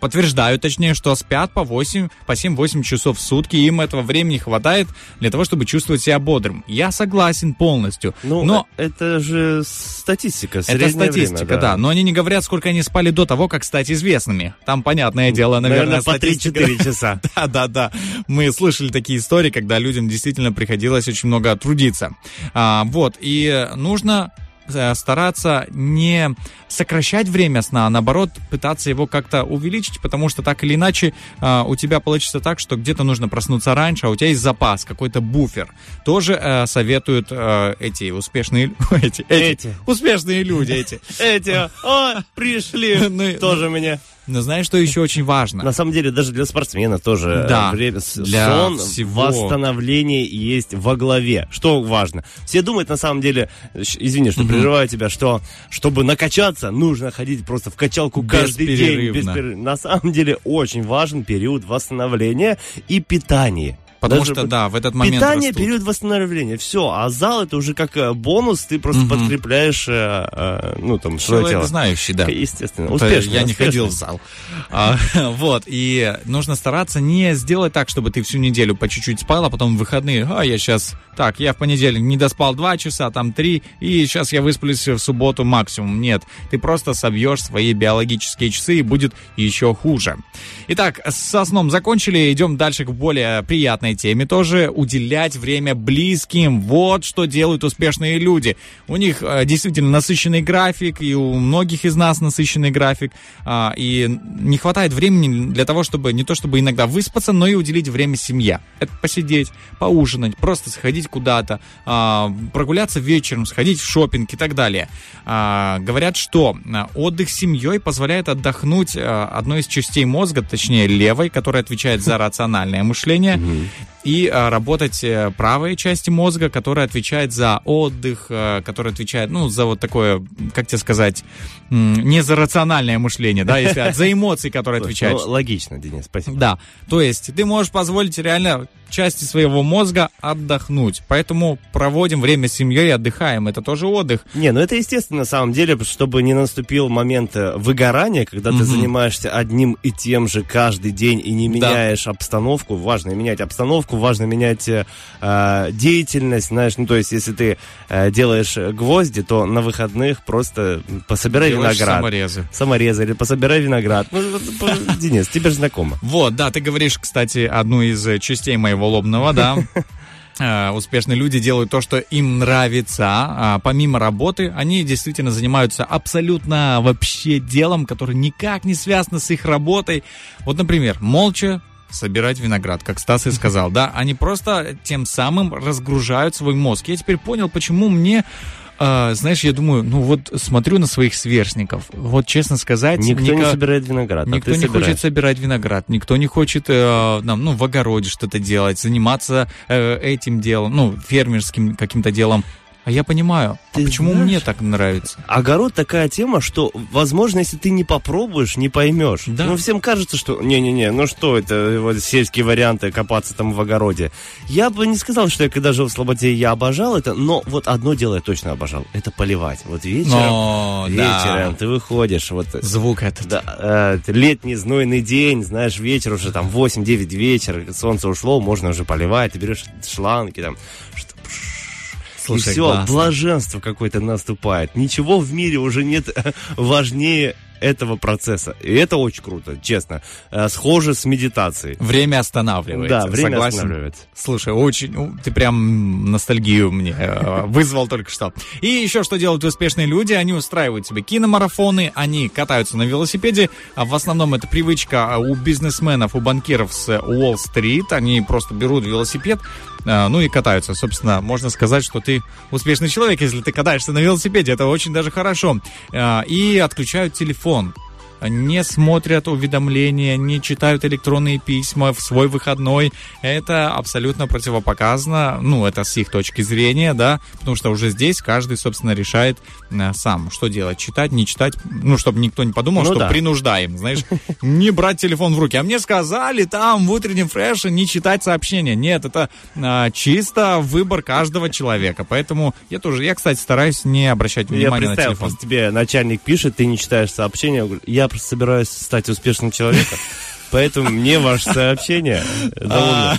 подтверждают, точнее, что спят по 8, по 7-8 часов в сутки, им этого времени хватает для того, чтобы чувствовать себя бодрым. Я согласен полностью, Ну, но это же статистика, это статистика, время, да. Но они не говорят, сколько они спали до того, как стать известными. Там, понятное дело, наверное, Наверное, по статистика- 3-4 [LAUGHS] часа. [LAUGHS] Да, да, да. Мы слышали такие истории, когда людям действительно приходилось очень много трудиться. А, вот, и нужно стараться не сокращать время сна, а наоборот пытаться его как-то увеличить, потому что так или иначе а, у тебя получится так, что где-то нужно проснуться раньше, а у тебя есть запас, какой-то буфер. Тоже э, советуют э, эти успешные [LAUGHS] эти, эти, Эти. успешные люди эти. Эти, о, пришли, [LAUGHS] Ну тоже мне. Но знаешь, что еще очень важно? На самом деле, даже для спортсмена тоже Да, время, для сон, всего. восстановление есть во главе. Что важно? Все думают, на самом деле, извини, что прерываю тебя, что чтобы накачаться, нужно ходить просто в качалку каждый день. Бесперерывно. беспер- На самом деле, очень важен период восстановления и питания. Потому Даже что, да, в этот момент Питание, растут. период восстановления. Все. А зал это уже как э, бонус, ты просто подкрепляешь, э, э, ну, там, Человек тело. знающий, да. Естественно. Успешно. я не успешно. ходил в зал. А, [LAUGHS] вот, и нужно стараться не сделать так, чтобы ты всю неделю по чуть-чуть спал, а потом в выходные, а я сейчас, так, я в понедельник не доспал 2 часа, там 3, и сейчас я высплюсь в субботу максимум. Нет, ты просто собьешь свои биологические часы и будет еще хуже. Итак, со сном закончили, идем дальше к более приятной теме тоже. Уделять время близким. Вот что делают успешные люди. У них э, действительно насыщенный график, и у многих из нас насыщенный график. а, и не хватает времени для того, чтобы не то чтобы иногда выспаться, но и уделить время семье. Это посидеть, поужинать, просто сходить куда-то, а, прогуляться вечером, сходить в шопинг и так далее. А, говорят, что а, отдых с семьей позволяет отдохнуть одной из частей мозга, точнее левой, которая отвечает за рациональное мышление, и а, работать э, правой части мозга, которая отвечает за отдых, э, которая отвечает, ну, за вот такое, как тебе сказать, не за рациональное мышление, да, если, а за эмоции, которые отвечают. Ну, логично, Денис, спасибо. Да, то есть ты можешь позволить реально части своего мозга отдохнуть. Поэтому проводим время с семьей и отдыхаем. Это тоже отдых. Не, ну это естественно, на самом деле, чтобы не наступил момент э, выгорания, когда ты занимаешься одним и тем же каждый день и не меняешь обстановку. Важно менять обстановку, важно менять э, э, деятельность, знаешь, ну то есть если ты э, делаешь гвозди, то на выходных просто пособирай Делаешь виноград. саморезы. Саморезы или пособирай виноград. Ну, Денис, тебе же знакомо. Вот, да, ты говоришь, кстати, одну из э, частей моего лобного, да. [LAUGHS] Э, Успешные люди делают то, что им нравится. А помимо работы, они действительно занимаются абсолютно вообще делом, которое никак не связано с их работой. Вот, например, молча собирать виноград, как Стас и сказал, да, они просто тем самым разгружают свой мозг. Я теперь понял, почему мне э, знаешь, я думаю, ну вот смотрю на своих сверстников. Вот честно сказать, Никто не ника- собирает виноград, а Никто ты не собираешь. хочет собирать виноград, никто не хочет э, нам, ну, в огороде что-то делать, заниматься э, этим делом, ну, фермерским каким-то делом. А я понимаю, а Ты почему знаешь- мне так нравится? Огород такая тема, что, возможно, если ты не попробуешь, не поймешь. Да. Ну, всем кажется, что не-не-не, ну что это, вот сельские варианты, копаться там в огороде. Я бы не сказал, что я когда жил в Слободе, я обожал это, но вот одно дело я точно обожал, это поливать. Вот вечером, Но, да. вечером ты выходишь, вот... Звук этот. Да, э, летний знойный день, знаешь, вечер уже там 8-9 вечера, солнце ушло, можно уже поливать, ты берешь шланги там, что Слушай, и все, классно. блаженство какое-то наступает. Ничего в мире уже нет важнее этого процесса. И это очень круто, честно. Э, Схоже с медитацией. Время останавливается. Да, время Согласен? останавливается. Слушай, очень, ну, ты прям ностальгию мне э, вызвал только что. И еще что делают успешные люди, они устраивают себе киномарафоны, они катаются на велосипеде, а в основном это привычка а, у бизнесменов, у банкиров с Уолл-стрит, они просто берут велосипед, э, ну и катаются. Собственно, можно сказать, что ты успешный человек, если ты катаешься на велосипеде, это очень даже хорошо. Э, И отключают телефон не смотрят уведомления, не читают электронные письма в свой выходной. Это абсолютно противопоказано, ну, это с их точки зрения, да, потому что уже здесь каждый, собственно, решает э, сам, что делать, читать, не читать, ну, чтобы никто не подумал, Ну что да. принуждаем, знаешь, [LAUGHS] не брать телефон в руки. А мне сказали там в утреннем фреше не читать сообщения. Нет, это а, чисто выбор каждого человека, поэтому я тоже, я, кстати, стараюсь не обращать внимания на телефон. тебе начальник пишет, ты не читаешь сообщения. Я просто собираюсь стать успешным человеком. [LAUGHS] Поэтому мне ваше сообщение довольно...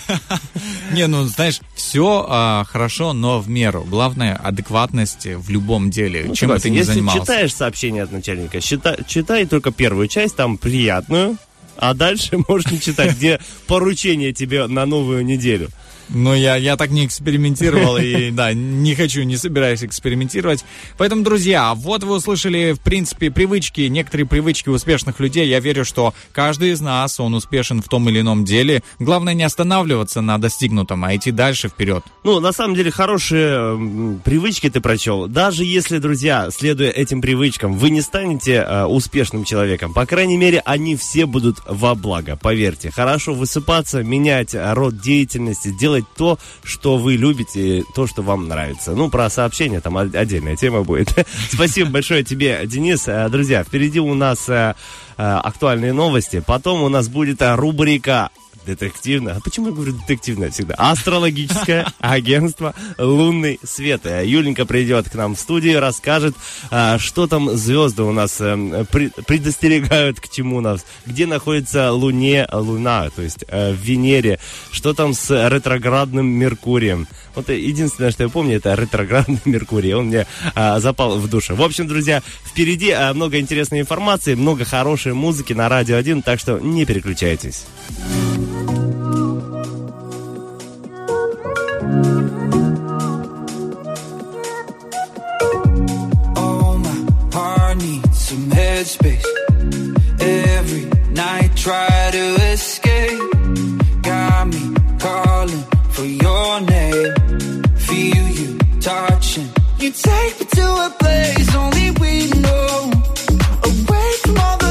Не, ну знаешь, все хорошо, но в меру. Главное адекватность в любом деле, чем бы ты ни Ну, Если занимался. читаешь сообщение от начальника, счита- читай только первую часть, там приятную, а дальше [LAUGHS] можешь не читать, где поручение тебе на новую неделю. Но я, я так не экспериментировал и, [LAUGHS] да, не хочу, не собираюсь экспериментировать. Поэтому, друзья, вот вы услышали, в принципе, привычки, некоторые привычки успешных людей. Я верю, что каждый из нас, он успешен в том или ином деле. Главное не останавливаться на достигнутом, а идти дальше вперед. Ну, на самом деле, хорошие привычки ты прочел. Даже если, друзья, следуя этим привычкам, вы не станете э, успешным человеком, по крайней мере, они все будут во благо, поверьте. Хорошо высыпаться, менять э, род деятельности, делать то, что вы любите, то, что вам нравится. Ну, про сообщения там отдельная тема будет. [LAUGHS] Спасибо большое тебе, Денис. Э, Друзья, впереди у нас э, э, актуальные новости. Потом у нас будет рубрика Детективное. А почему я говорю детективное всегда? Астрологическое [LAUGHS] агентство «Лунный свет». Э, Юленька придет к нам в студию, расскажет, а, что там звезды у нас э, при- предостерегают к чему нас, где находится Луне Луна, то есть э, в Венере, что там с ретроградным Меркурием. Вот э, единственное, что я помню, это ретроградный [LAUGHS] Меркурий. Он мне запал в душу. В общем, друзья, впереди много интересной информации, много хорошей музыки на Радио 1, так что не переключайтесь. Headspace. Every night, try to escape. Got me calling for your name. Feel you touching. You take me to a place only we know. Away from all the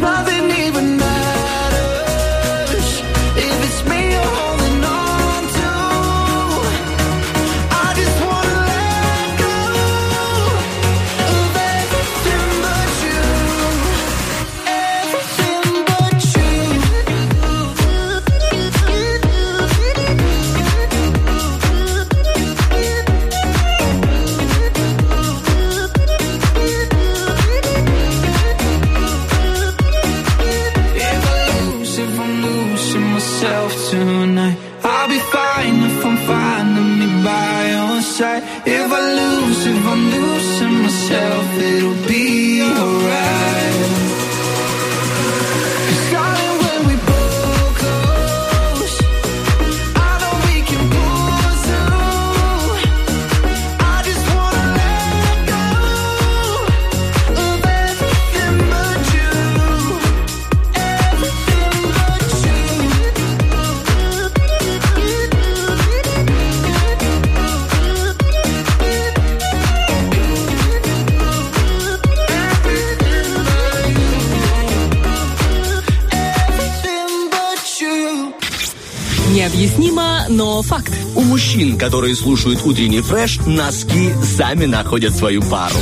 nothing even которые слушают утренний фреш, носки сами находят свою пару.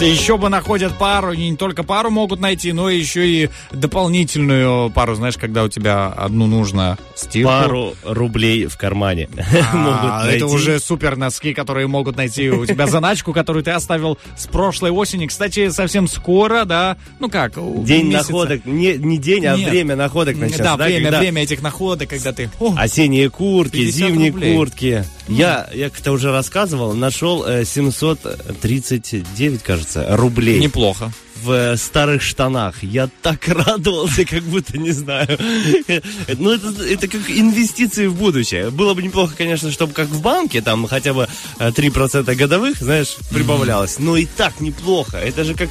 Еще бы находят пару, не только пару могут найти, но еще и дополнительную пару. Знаешь, когда у тебя одну нужно стирку. Пару рублей в кармане [LAUGHS] могут А, найти. это уже супер носки, которые могут найти у тебя [LAUGHS] заначку, которую ты оставил с прошлой осени. Кстати, совсем скоро, да? Ну как? День находок, не, не день, а время находок начнется. Да, время, время этих находок, когда ты... Осенние куртки, 50 зимние куртки. Я, я как-то уже рассказывал, нашел э, 739, кажется, рублей. неплохо. В э, старых штанах. Я так [LAUGHS] радовался, как будто не знаю. [LAUGHS] Ну, это, это как инвестиции в будущее. Было бы неплохо, конечно, чтобы как в банке, там хотя бы э, 3% годовых, знаешь, прибавлялось. Но и так неплохо. Это же как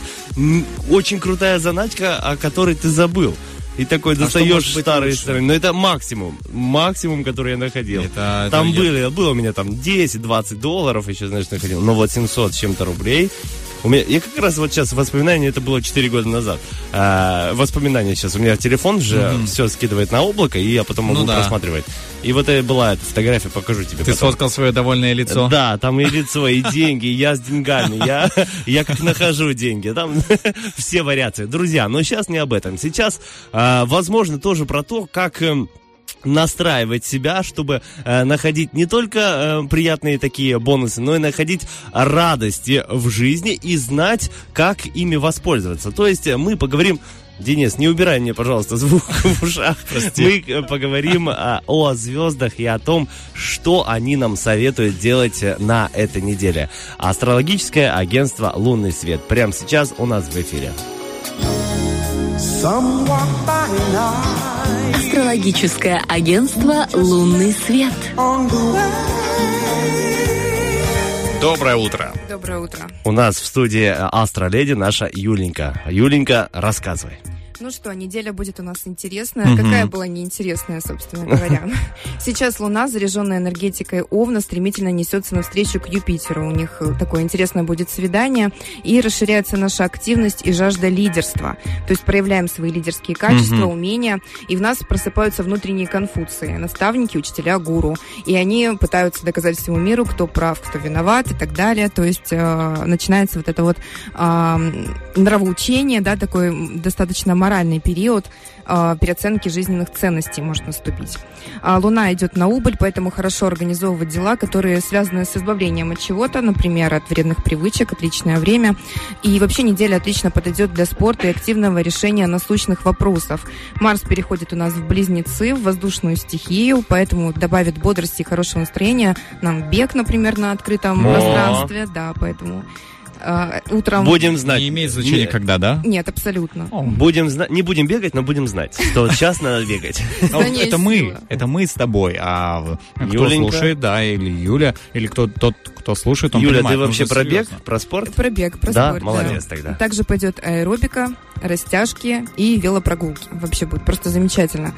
очень крутая заначка, о которой ты забыл. И такой А достаешь старые штаны. Но это максимум. Максимум, который я находил. Это- это там я- были, было у меня там 10-20 долларов еще, знаешь, находил. Но вот 700 с чем-то рублей. У меня, я как раз вот сейчас воспоминания, это было 4 года назад. А, воспоминания сейчас. У меня телефон же все скидывает на облако, и я потом могу Ну да. просматривать. И вот это была эта фотография, покажу тебе Ты потом. сфоткал свое довольное лицо. Да, там и лицо, и деньги, и я с деньгами, я, я как нахожу деньги, там [LAUGHS] все вариации. Друзья, но сейчас не об этом. Сейчас, а, возможно, тоже про то, как... настраивать себя, чтобы э, находить не только э, приятные такие бонусы, но и находить радости в жизни и знать, как ими воспользоваться. То есть э, мы поговорим Денис, не убирай мне, пожалуйста, звук [LAUGHS] в ушах. Мы э, поговорим а, о звездах и о том, что они нам советуют делать э, на этой неделе. Астрологическое агентство «Лунный свет». Прямо сейчас у нас в эфире. Астрологическое агентство «Лунный свет». Доброе утро. Доброе утро. У нас в студии Астроледи наша Юленька. Юленька, рассказывай. Ну что, неделя будет у нас интересная. Какая была неинтересная, собственно говоря. [LAUGHS] Сейчас Луна, заряженная энергетикой Овна, стремительно несется навстречу к Юпитеру. У них э, такое интересное будет свидание. И расширяется наша активность и жажда лидерства. То есть проявляем свои лидерские качества, умения. И в нас просыпаются внутренние конфуции. Наставники, учителя, гуру. И они пытаются доказать всему миру, кто прав, кто виноват и так далее. То есть э, начинается вот это вот а, нравоучение, да, такой достаточно моральный период а, переоценки жизненных ценностей может наступить. А, Луна идет на убыль, поэтому хорошо организовывать дела, которые связаны с избавлением от чего-то, например, от вредных привычек, отличное время. И вообще неделя отлично подойдет для спорта и активного решения насущных вопросов. Марс переходит у нас в близнецы, в воздушную стихию, поэтому добавит бодрости и хорошего настроения нам бег, например, на открытом пространстве. Да, поэтому а, утром... Будем знать. Не имеет значения, Не- когда, да? Нет, абсолютно. Будем знать, не будем бегать, но будем знать, что [LAUGHS] сейчас надо бегать. Знание это мы, это мы с тобой, а кто слушает, да, или Юля, или кто тот, кто слушает, он Юля, ты вообще нужно про бег, про спорт? Про бег, про Да, спорт, молодец тогда. Также пойдет аэробика, растяжки и велопрогулки. Вообще будет просто замечательно.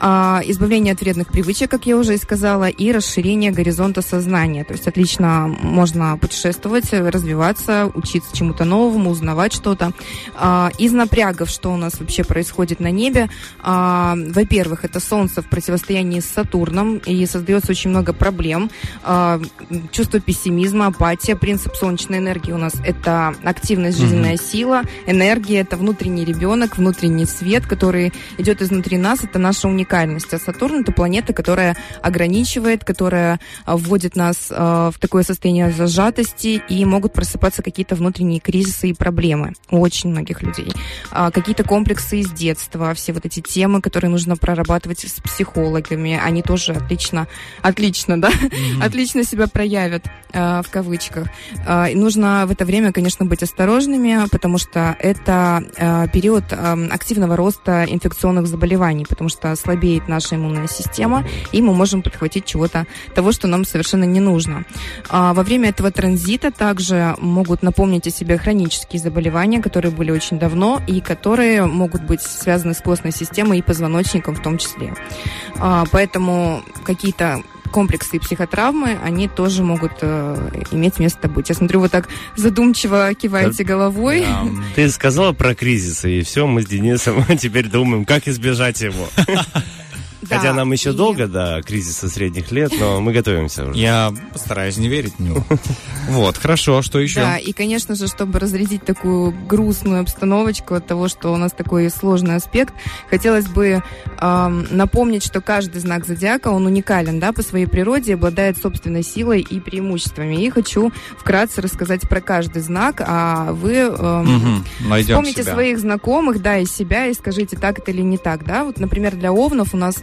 А, избавление от вредных привычек, как я уже и сказала, и расширение горизонта сознания. То есть отлично можно путешествовать, развиваться, учиться чему-то новому, узнавать что-то. А, из напрягов, что у нас вообще происходит на небе, а, во-первых, это Солнце в противостоянии с Сатурном, и создается очень много проблем. А, чувство пессимизма, апатия. Принцип солнечной энергии у нас это активность, жизненная сила. Энергия это внутренний ребенок, внутренний свет, который идет изнутри нас. Это наша уникальность. А Сатурн это планета, которая ограничивает, которая вводит нас в такое состояние зажатости, и могут просыпаться какие-то внутренние кризисы и проблемы у очень многих людей. А, Какие-то комплексы из детства, все вот эти темы, которые нужно прорабатывать с психологами, они тоже отлично, отлично, да, отлично себя проявят э, в кавычках. Э, и нужно в это время, конечно, быть осторожными, потому что это э, период э, активного роста инфекционных заболеваний, потому что слабеет наша иммунная система, и мы можем подхватить чего-то того, что нам совершенно не нужно. А во время этого транзита также могут напомнить о себе хронические заболевания, которые были очень давно и которые могут быть связаны с костной системой и позвоночником в том числе. А, Поэтому какие-то комплексы и психотравмы, они тоже могут э, иметь место быть. Я смотрю, вы так задумчиво киваете головой. Ты сказала про кризисы, и все, мы с Денисом [LAUGHS] теперь думаем, как избежать его. [LAUGHS] Да, Хотя нам еще и- долго до кризиса средних лет, но мы готовимся уже. Я постараюсь не верить в него. Вот, хорошо, что еще? Да, и, конечно же, чтобы разрядить такую грустную обстановочку от того, что у нас такой сложный аспект, хотелось бы ам, напомнить, что каждый знак зодиака, он уникален, да, по своей природе, обладает собственной силой и преимуществами. И хочу вкратце рассказать про каждый знак, а вы Мгм, найдем вспомните себя. своих знакомых, да, и себя, и скажите, так это или не так, да. Вот, например, для овнов у нас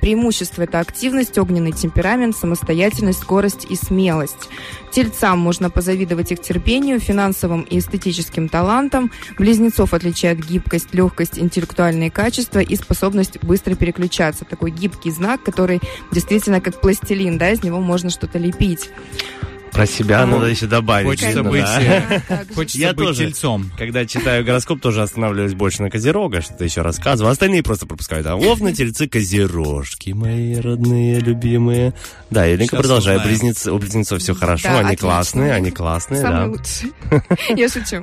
преимущество это активность, огненный темперамент, самостоятельность, скорость и смелость. Тельцам можно позавидовать их терпению, финансовым и эстетическим талантам. Близнецов отличает гибкость, легкость, интеллектуальные качества и способность быстро переключаться. Такой гибкий знак, который действительно как пластилин, да, из него можно что-то лепить. Про себя Ну, надо еще добавить. Хочется видно, быть, да. хочется Я быть тоже. тельцом. Когда читаю гороскоп, тоже останавливаюсь больше на Козерога, что-то еще рассказываю. Остальные просто пропускают. А овны, тельцы, козерожки мои родные, любимые. Да, Еленка, продолжай. Близнецы, у близнецов все хорошо, Да, они отлично. классные, они классные, Самый да. лучший. Я шучу.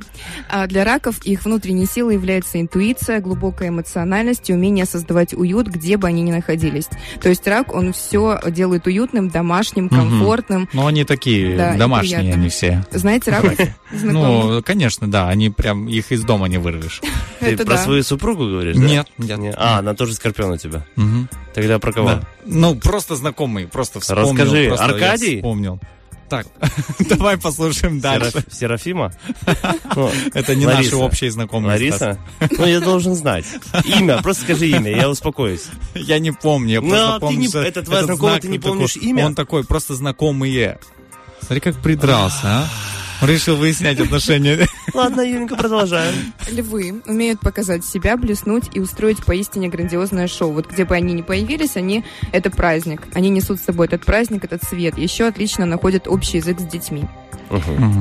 А Для раков их внутренней силой является интуиция, глубокая эмоциональность и умение создавать уют, где бы они ни находились. То есть рак, он все делает уютным, домашним, комфортным. Но они такие Да, домашние, приятно. они все. Знаете, знакомых? [LAUGHS] Ну, конечно, да, они прям, их из дома не вырвешь. [LAUGHS] Ты про свою супругу говоришь? Нет, нет. Не- А, она тоже скорпион у тебя. Тогда про кого? Ну, просто знакомый, просто вспомнил. Расскажи, Аркадий? Вспомнил. Так, [LAUGHS] давай послушаем дальше. Сераф- Серафима? Ну, Это не наши общие знакомые. Лариса? Ну, я должен знать. Имя, просто скажи имя, я успокоюсь. Я не помню, я Ну, просто ты помню, это твоя этот знакомая, знак ты не помнишь имя? Он такой, просто знакомые. Смотри, как придрался, а? Он решил выяснять отношения. [LAUGHS] Ладно, Юленька, продолжаем. Львы умеют показать себя, блеснуть и устроить поистине грандиозное шоу. Вот где бы они ни появились, они это праздник. Они несут с собой этот праздник, этот свет. Еще отлично находят общий язык с детьми.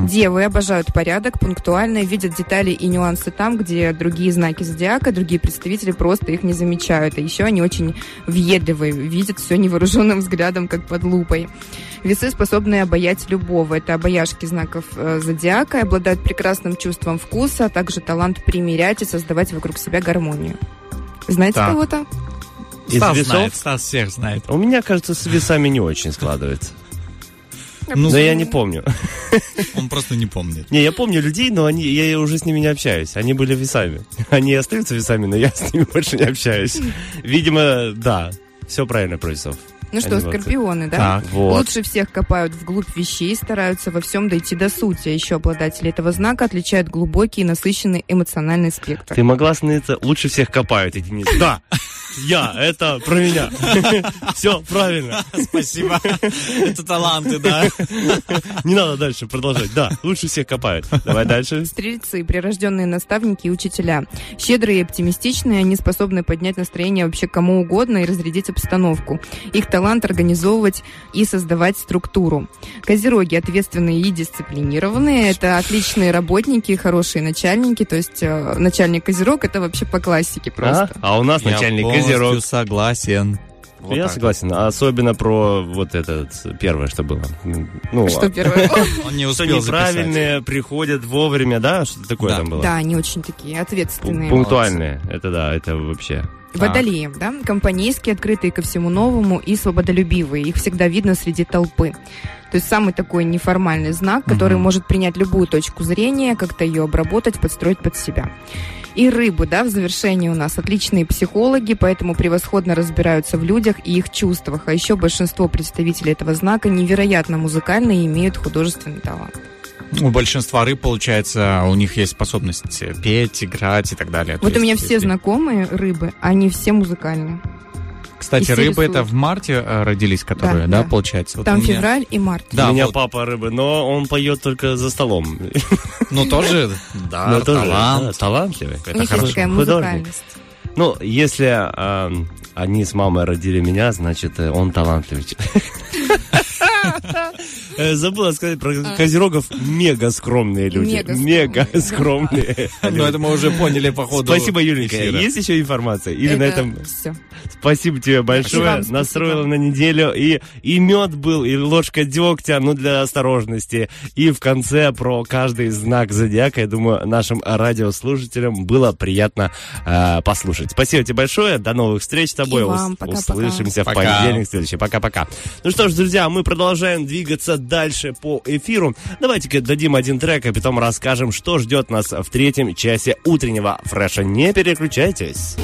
Девы обожают порядок, пунктуальные, видят детали и нюансы там, где другие знаки зодиака, другие представители просто их не замечают. А еще они очень въедливые, видят все невооруженным [LAUGHS] взглядом, как под лупой. Весы способны обаять любого. Это обаяшки знаков э, зодиака, и обладают прекрасным чувством вкуса, а также талант примирять и создавать вокруг себя гармонию. Знаете Так. кого-то? Из Стас весов? знает, Стас всех знает. У меня, кажется, с весами не очень складывается. Ну, Но я не помню. [LAUGHS] Он просто не помнит. Не, я помню людей, но они, я уже с ними не общаюсь. Они были весами. Они остаются весами, но я с ними [LAUGHS] больше не общаюсь. Видимо, да. Все правильно про весов. Ну что, скорпионы, да? Так. Вот. Лучше всех копают вглубь вещей, стараются во всем дойти до сути. А еще обладатели этого знака отличают глубокий и насыщенный эмоциональный спектр. Ты могла становиться лучше всех копают, единицы. Да, я, это про меня. Все правильно. Спасибо. Это таланты, да. Не надо дальше продолжать. Да, лучше всех копают. Давай дальше. Стрельцы, прирожденные наставники и учителя. Щедрые и оптимистичные, они способны поднять настроение вообще кому угодно и разрядить обстановку. Их талант организовывать и создавать структуру. Козероги ответственные и дисциплинированные. Это отличные работники, хорошие начальники. То есть э, начальник Козерог это вообще по классике просто. А, а у нас Я начальник Козерог. согласен. Вот Я так. согласен. Особенно про вот это первое, что было. Ну, Что а- первое? [LAUGHS] Он не успел неправильные приходят вовремя, да? Что-то такое Да. там было? Да, они очень такие ответственные. Пунктуальные. Это да, это вообще. Водолеи, да, компанейские, открытые ко всему новому и свободолюбивые. Их всегда видно среди толпы. То есть самый такой неформальный знак, который Мгм. может принять любую точку зрения, как-то ее обработать, подстроить под себя. И рыбы, да, в завершении у нас отличные психологи, поэтому превосходно разбираются в людях и их чувствах. А еще большинство представителей этого знака невероятно музыкальные и имеют художественный талант. У большинства рыб, получается, у них есть способность петь, играть и так далее. Вот у меня есть, все если- знакомые рыбы, они все музыкальные. Кстати, рыбы рисуют. это в марте э, родились, которые, да, да. получается? Вот Там меня- февраль и март. Да, у меня вот. папа рыбы, но он поет только за столом. [LAUGHS] Ну, тоже, да, Но тоже, талант. да, талантливый. У них есть хорошо. такая музыкальность. Ну, если ам, они с мамой родили меня, значит, э, он талантливый. [LAUGHS] Э, Забыла сказать про козерогов. Мега скромные люди. Мега скромные. Ну, это мы уже поняли по ходу Спасибо, Юленька. Есть еще информация? Или на этом... все. Спасибо тебе большое. Настроила на неделю. И, и мед был, и ложка дегтя, ну, для осторожности. И в конце про каждый знак зодиака, я думаю, нашим радиослушателям было приятно э, послушать. Спасибо тебе большое. До новых встреч с тобой. И вам. Услышимся в понедельник следующий. Пока-пока. Ну что ж, друзья, мы продолжаем двигаться дальше по эфиру. Давайте-ка дадим один трек, а потом расскажем, что ждет нас в третьем часе утреннего фреша. Не переключайтесь.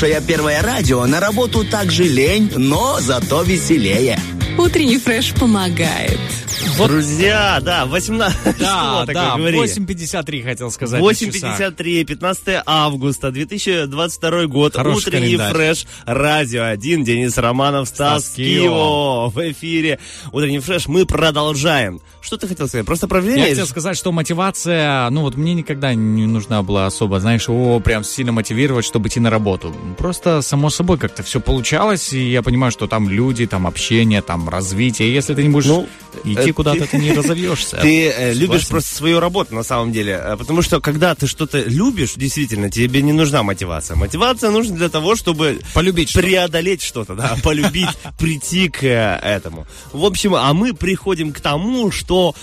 Слушая первое радио, на работу также лень, но зато веселее. Утренний фреш помогает. Друзья, да, 18... [LAUGHS] Да, да, говорили? 8.53 хотел сказать. на часах. 8.53, 15 августа 2022 год. Хороший Утренний календарь. фреш. Радио 1. Денис Романов, Стас, Стас Кио. В эфире. Утренний фреш. Мы продолжаем. Что ты хотел сказать? Просто про Я хотел сказать, что мотивация, ну вот мне никогда не нужна была особо, знаешь, о, прям сильно мотивировать, чтобы идти на работу. Просто само собой как-то все получалось, и я понимаю, что там люди, там общение, там развитие. Если ты не будешь Ну, идти куда-то, ты- не [LAUGHS] разовьешься. Ты э, любишь просто свою работу на самом деле. Э, Потому что когда ты что-то любишь, действительно, тебе не нужна мотивация. Мотивация нужна для того, чтобы Полюбить преодолеть что-то, да, [LAUGHS] полюбить, прийти к э, этому. В общем, а мы приходим к тому, что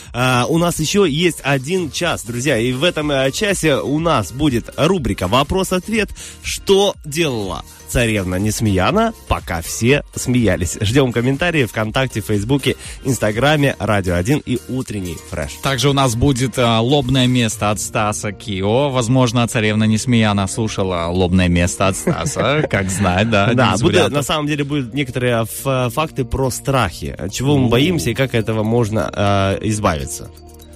у нас еще есть один час, друзья. И в этом часе у нас будет рубрика «Вопрос-ответ». Что делала царевна Несмеяна, пока все смеялись? Ждем комментарии ВКонтакте, Фейсбуке, Инстаграме, Радио 1 и Утренний фреш. Также у нас будет а, лобное место от Стаса Кио. Возможно, царевна Несмеяна слушала лобное место от Стаса. [LAUGHS] Как знать, да. Да, будет, на самом деле будут некоторые ф- факты про страхи, чего мы боимся и как этого можно э, избавиться.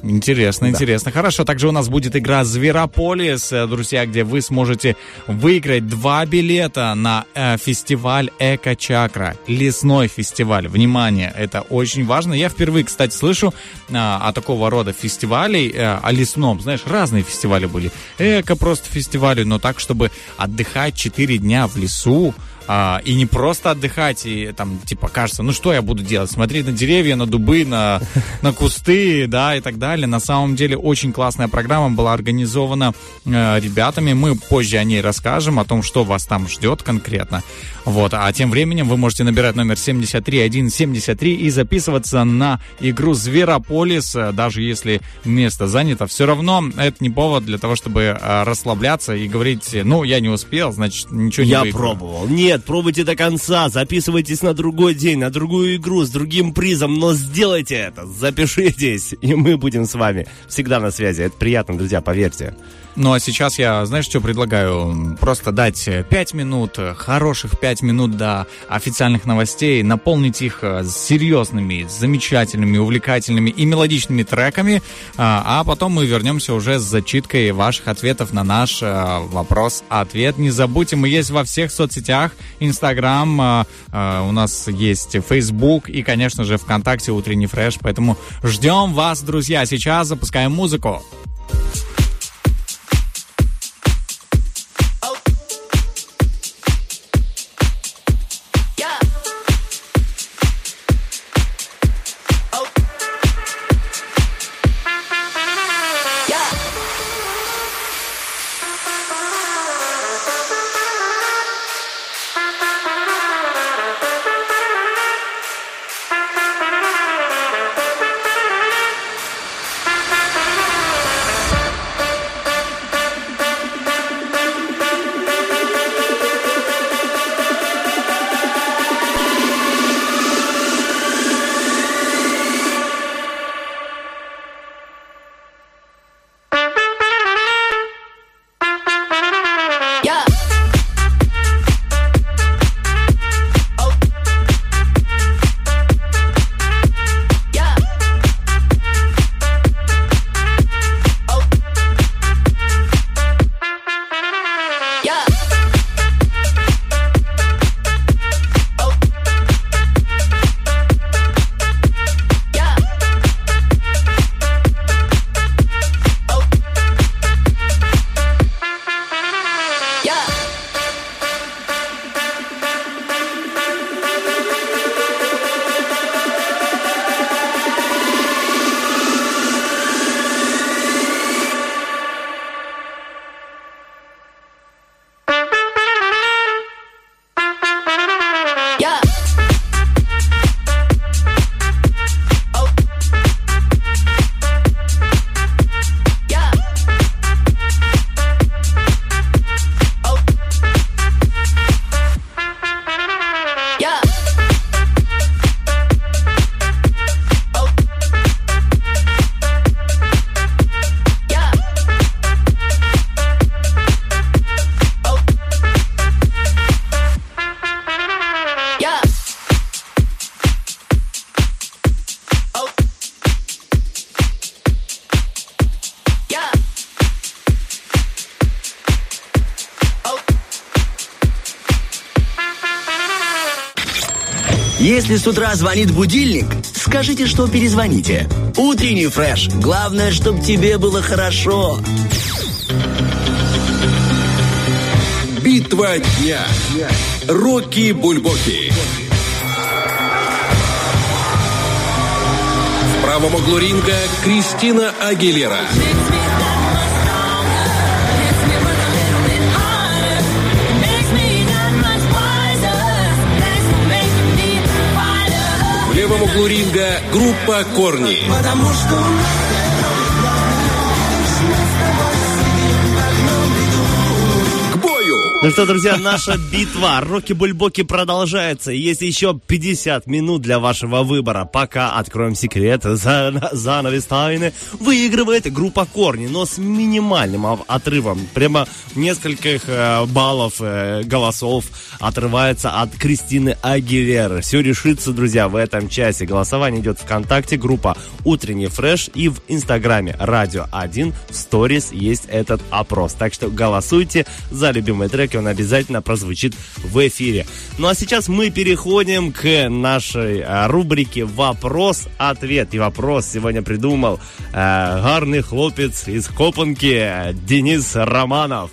Интересно, интересно. Хорошо, также у нас будет игра Зверополис, э, друзья, где вы сможете выиграть два билета на э, фестиваль Эко-Чакра, лесной фестиваль. Внимание, это очень важно. Я впервые, кстати, слышу э, о такого рода фестивалей, э, о лесном. Знаешь, разные фестивали были. Эко просто фестивали, но так, чтобы отдыхать 4 дня в лесу, а, и не просто отдыхать, и там, типа, кажется, ну что я буду делать? Смотреть на деревья, на дубы, на, [LAUGHS] на кусты, да, и так далее. На самом деле, очень классная программа была организована э, ребятами. Мы позже о ней расскажем, о том, что вас там ждет конкретно. Вот, а тем временем вы можете набирать номер 73173 и записываться на игру Зверополис, даже если место занято. Все равно это не повод для того, чтобы э, расслабляться и говорить, ну, я не успел, значит, ничего не Я выиграл». пробовал. Нет, пробуйте до конца. Записывайтесь на другой день, на другую игру с другим призом. Но сделайте это. Запишитесь. И мы будем с вами всегда на связи. Это приятно, друзья, поверьте. Ну а сейчас я, знаешь, что предлагаю? Просто дать 5 минут, э, хороших 5 минут до официальных новостей, наполнить их э, серьезными, замечательными, увлекательными и мелодичными треками, а а потом мы вернемся уже с зачиткой ваших ответов на наш э, вопрос-ответ. Не забудьте, мы есть во всех соцсетях, Инстаграм, э, э, у нас есть Фейсбук и, конечно же, ВКонтакте Утренний Фреш, поэтому ждем вас, друзья. Сейчас запускаем музыку. Если с утра звонит будильник, скажите, что перезвоните. Утренний фреш. Главное, чтобы тебе было хорошо. Битва дня. Рокки Бульбоки. В правом углу ринга Кристина Агилера. В левом углу ринга группа Корни. Потому что К бою! Ну что, друзья, наша битва Роки-Бульбоки продолжается. Есть еще 50 минут для вашего выбора. Пока откроем секрет, за, занавес тайны. Выигрывает группа Корни, но с минимальным отрывом. Прямо нескольких э, баллов э, голосов отрывается от Кристины Агилеры. Все решится, друзья, в этом часе. Голосование идет ВКонтакте, группа Утренний фреш и в Инстаграме Радио 1 в сторис есть этот опрос. Так что голосуйте за любимый трек, и он обязательно прозвучит в эфире. Ну а сейчас мы переходим к нашей а, рубрике «Вопрос-ответ». И вопрос сегодня придумал э, гарный хлопец из Копанки Денис Романов.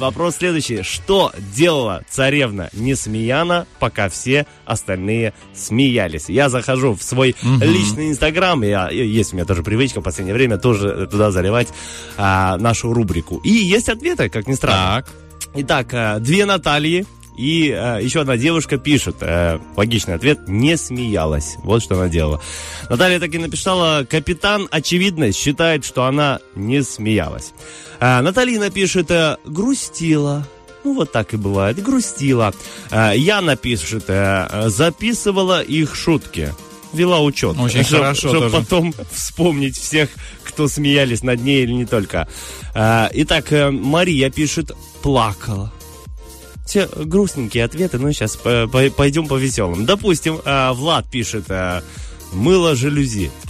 Вопрос следующий. Что делала царевна Несмеяна, пока все остальные смеялись? Я захожу в свой личный инстаграм. Я, есть у меня тоже привычка в последнее время тоже туда заливать а, нашу рубрику. И есть ответы, как ни странно. Так. Итак, э, две Натальи и э, еще одна девушка пишет. э, логичный ответ. Не смеялась. Вот что она делала. Наталья так и написала. Капитан, очевидно, считает, что она не смеялась. А, Натальина пишет. э, грустила. Ну, вот так и бывает. Грустила. А, Яна пишет. э, э, записывала их шутки. Вела учет. Очень хорошо Чтобы тоже. потом [LAUGHS] вспомнить всех, кто смеялись над ней или не только. А, Итак, э, Мария пишет. Плакала. Все грустненькие ответы, но сейчас пойдем по веселым. Допустим, э, Влад пишет э, мыло жалюзи. [LAUGHS]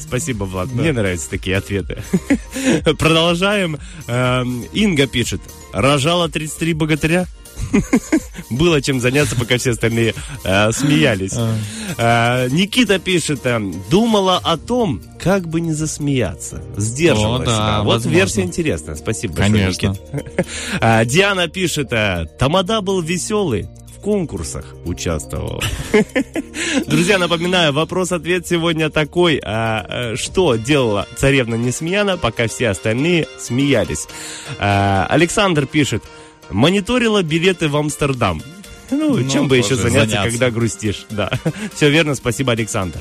Спасибо, Влад. Мне нравятся такие ответы. [LAUGHS] Продолжаем. Эм, Инга пишет. Рожала 33 богатыря. [LAUGHS] Было чем заняться, пока все остальные э, смеялись. Э, Никита пишет, э, думала о том, как бы не засмеяться. Сдерживала О, да. Вот возможно. версия интересная. Спасибо большое, Конечно. Никит. А, [LAUGHS] Диана пишет, э, Тамада был веселый, в конкурсах участвовал. [LAUGHS] Друзья, напоминаю, вопрос-ответ сегодня такой. а, э, Что делала царевна Несмеяна, пока все остальные смеялись? А, Александр пишет, мониторила билеты в Амстердам. Ну, Ну, чем бы еще заняться, заняться. когда грустишь. Да, [LAUGHS] все верно, спасибо, Александр.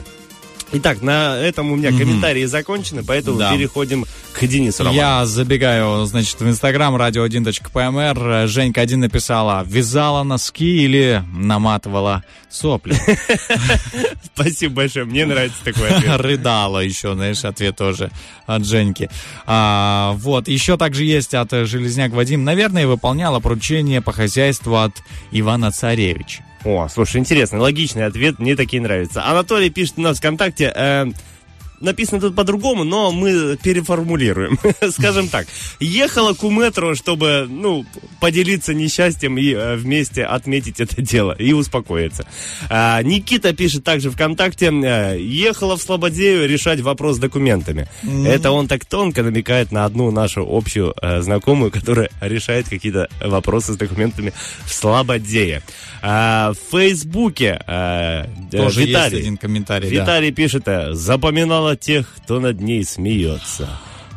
Итак, на этом у меня комментарии закончены, поэтому Да. переходим к Денису Романову. Я забегаю, значит, в Инстаграм radio1.pmr. Женька один написала, вязала носки или наматывала сопли. [LAUGHS] Спасибо большое, мне нравится такой ответ. [LAUGHS] Рыдала еще, знаешь, ответ тоже от Женьки. А, вот, еще также есть от Железняк Вадим. Наверное, выполняла поручение по хозяйству от Ивана Царевича. О, слушай, интересный, логичный ответ, мне такие нравятся. Анатолий пишет у нас ВКонтакте, э, написано тут по-другому, но мы переформулируем. [LAUGHS] Скажем так, ехала к метро, чтобы, ну, поделиться несчастьем и э, вместе отметить это дело и успокоиться. А, Никита пишет также ВКонтакте, э, ехала в Слободею решать вопрос с документами. Это он так тонко намекает на одну нашу общую э, знакомую, которая решает какие-то вопросы с документами в Слободее. А, в Фейсбуке Тоже есть Виталий, один комментарий. да. Виталий пишет, запоминала тех, кто над ней смеется.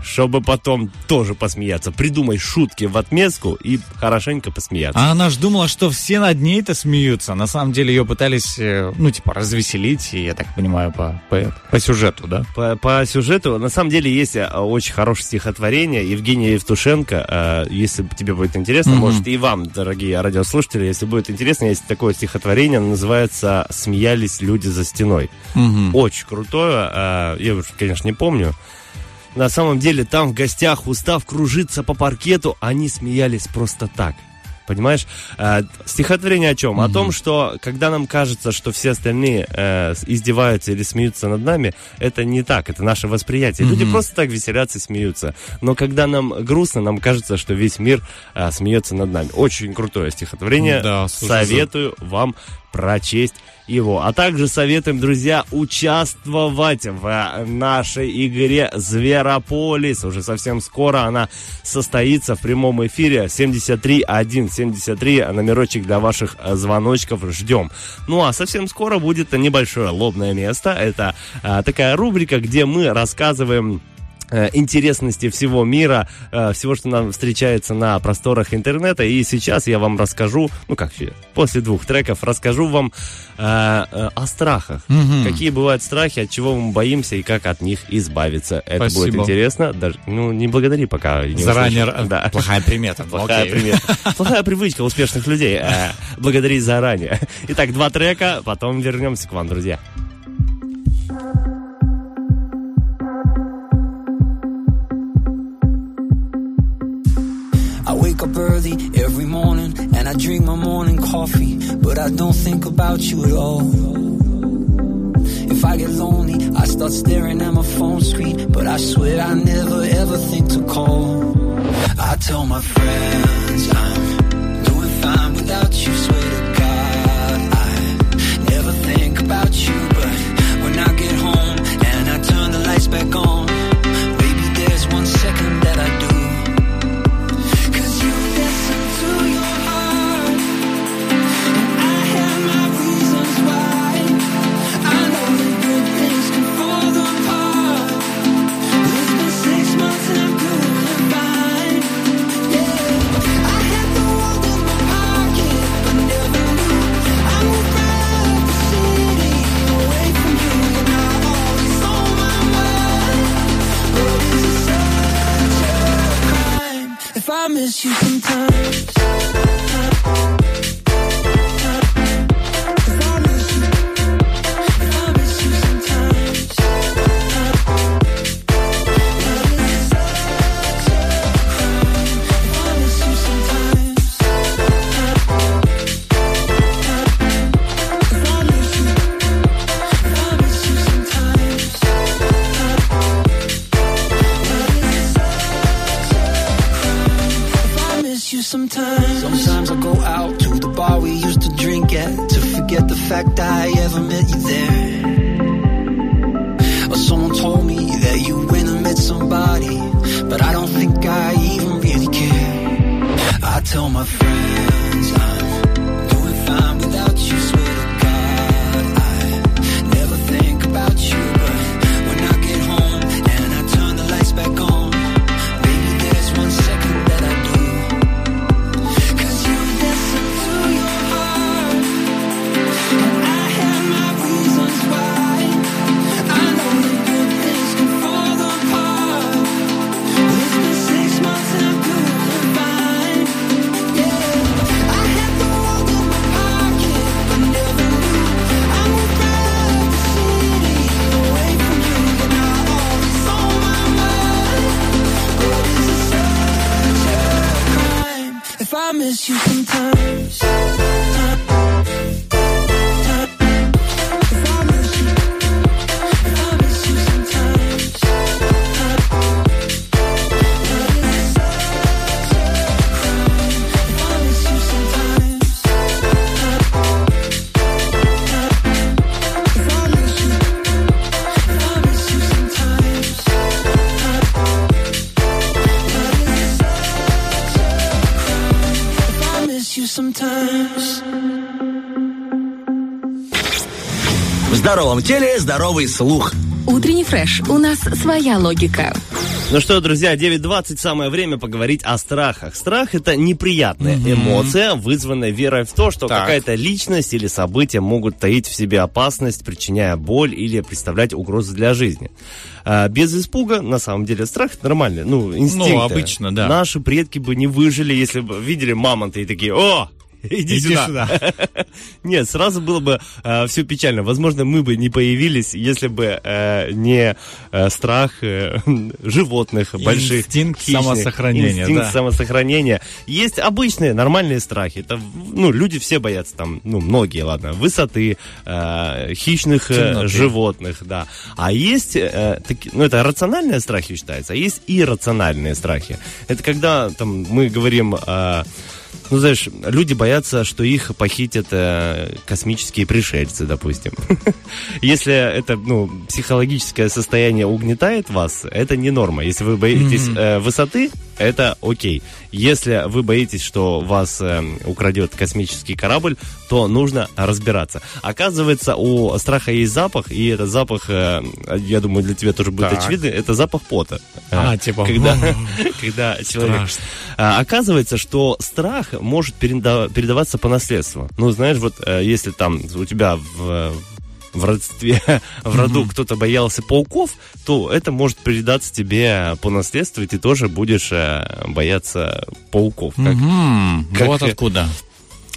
Чтобы потом тоже посмеяться. Придумай шутки в отместку и хорошенько посмеяться. А она ж думала, что все над ней-то смеются. На самом деле ее пытались, э, ну, типа, развеселить, я так понимаю, по, по, по сюжету, да? По, по сюжету, на самом деле, есть э, очень хорошее стихотворение Евгения Евтушенко. Э, Если тебе будет интересно, Мгм. может и вам, дорогие радиослушатели, если будет интересно, есть такое стихотворение, оно называется «Смеялись люди за стеной». Мгм. Очень крутое, э, я конечно, не помню. На самом деле, там в гостях, устав кружиться по паркету, они смеялись просто так. Понимаешь? Э, стихотворение о чем? О том, что когда нам кажется, что все остальные э, издеваются или смеются над нами, это не так, это наше восприятие. Люди Мгм. просто так веселятся и смеются. Но когда нам грустно, нам кажется, что весь мир э, смеется над нами. Очень крутое стихотворение. Да, слушай, Советую вам прочесть его. А также советуем, друзья, участвовать в э, нашей игре Зверополис. Уже совсем скоро она состоится в прямом эфире. 73173 номерочек для ваших э, звоночков ждем. Ну а совсем скоро будет небольшое лобное место. Это э, такая рубрика, где мы рассказываем интересности всего мира, э, всего, что нам встречается на просторах интернета. И сейчас я вам расскажу, ну как после двух треков расскажу вам э, э, о страхах. Мгм. Какие бывают страхи, от чего мы боимся и как от них избавиться. Это будет Спасибо. интересно. Даже, ну, не благодари пока. не Заранее услышишь. р- Да. плохая примета. Плохая Окей. примета. [LAUGHS] Плохая привычка успешных людей. Э, Благодарить заранее. Итак, два трека, потом вернемся к вам, друзья. Wake up early every morning and I drink my morning coffee, but I don't think about you at all. If I get lonely, I start staring at my phone screen, but I swear I never ever think to call. I tell my friends I'm doing fine without you, swear to God. I never think about you, but when I get home and I turn the lights back on, здоровом теле здоровый слух. Утренний фреш. У нас своя логика. Ну что, друзья, 9.20 самое время поговорить о страхах. Страх это неприятная эмоция, вызванная верой в то, что Так. какая-то личность или события могут таить в себе опасность, причиняя боль или представлять угрозу для жизни. А, без испуга, на самом деле, страх это нормальный, ну, инстинкт. обычно, да. Наши предки бы не выжили, если бы видели мамонта и такие, о, Иди, Иди сюда. [LAUGHS] Нет, сразу было бы все печально. Возможно, мы бы не появились, если бы э, не э, страх э, [LAUGHS] животных, больших. Инстинкт хищных. самосохранения, Инстинкт да. самосохранения. Есть обычные, нормальные страхи. Это, ну, люди все боятся там, ну, многие, ладно, высоты, э, хищных э, животных, да. А есть, э, таки- ну, это рациональные страхи считаются, а есть иррациональные страхи. Это когда там мы говорим... э, ну, знаешь, люди боятся, что их похитят э, космические пришельцы, допустим. [LAUGHS] Если это, ну, психологическое состояние угнетает вас, это не норма. Если вы боитесь э, высоты, это окей. Если вы боитесь, что вас э, украдет космический корабль, то нужно разбираться. Оказывается, у страха есть запах, и этот запах, э, я думаю, для тебя тоже будет Так. очевидно, это запах пота. А, Э, типа, Когда, [LAUGHS] когда человек... А, Оказывается, что страх может переда- передаваться по наследству. Ну, знаешь, вот э, если там у тебя в в родстве, [LAUGHS] в роду кто-то боялся пауков, то это может передаться тебе по наследству, и ты тоже будешь э, бояться пауков. Как- Мгм, как, Вот откуда.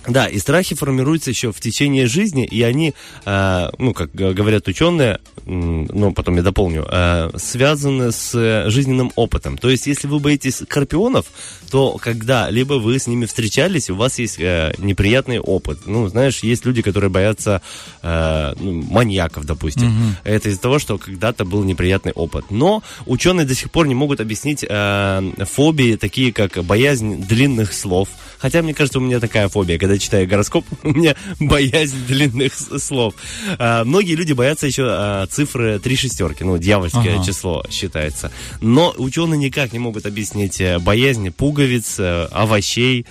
Да, и страхи формируются еще в течение жизни, и они, э, ну, как говорят ученые, ну, потом я дополню, э, связаны с жизненным опытом. То есть, если вы боитесь скорпионов, то когда-либо вы с ними встречались, у вас есть э, неприятный опыт. Ну, знаешь, есть люди, которые боятся э, ну, маньяков, допустим. Это из-за того, что когда-то был неприятный опыт. Но ученые до сих пор не могут объяснить э, фобии, такие как боязнь длинных слов. Хотя, мне кажется, у меня такая фобия. Когда читаю гороскоп, [LAUGHS] у меня боязнь длинных слов. А, многие люди боятся еще а, цифры три шестерки. Ну, дьявольское Ага. число считается. Но ученые никак не могут объяснить э, боязнь пуговиц, э, овощей.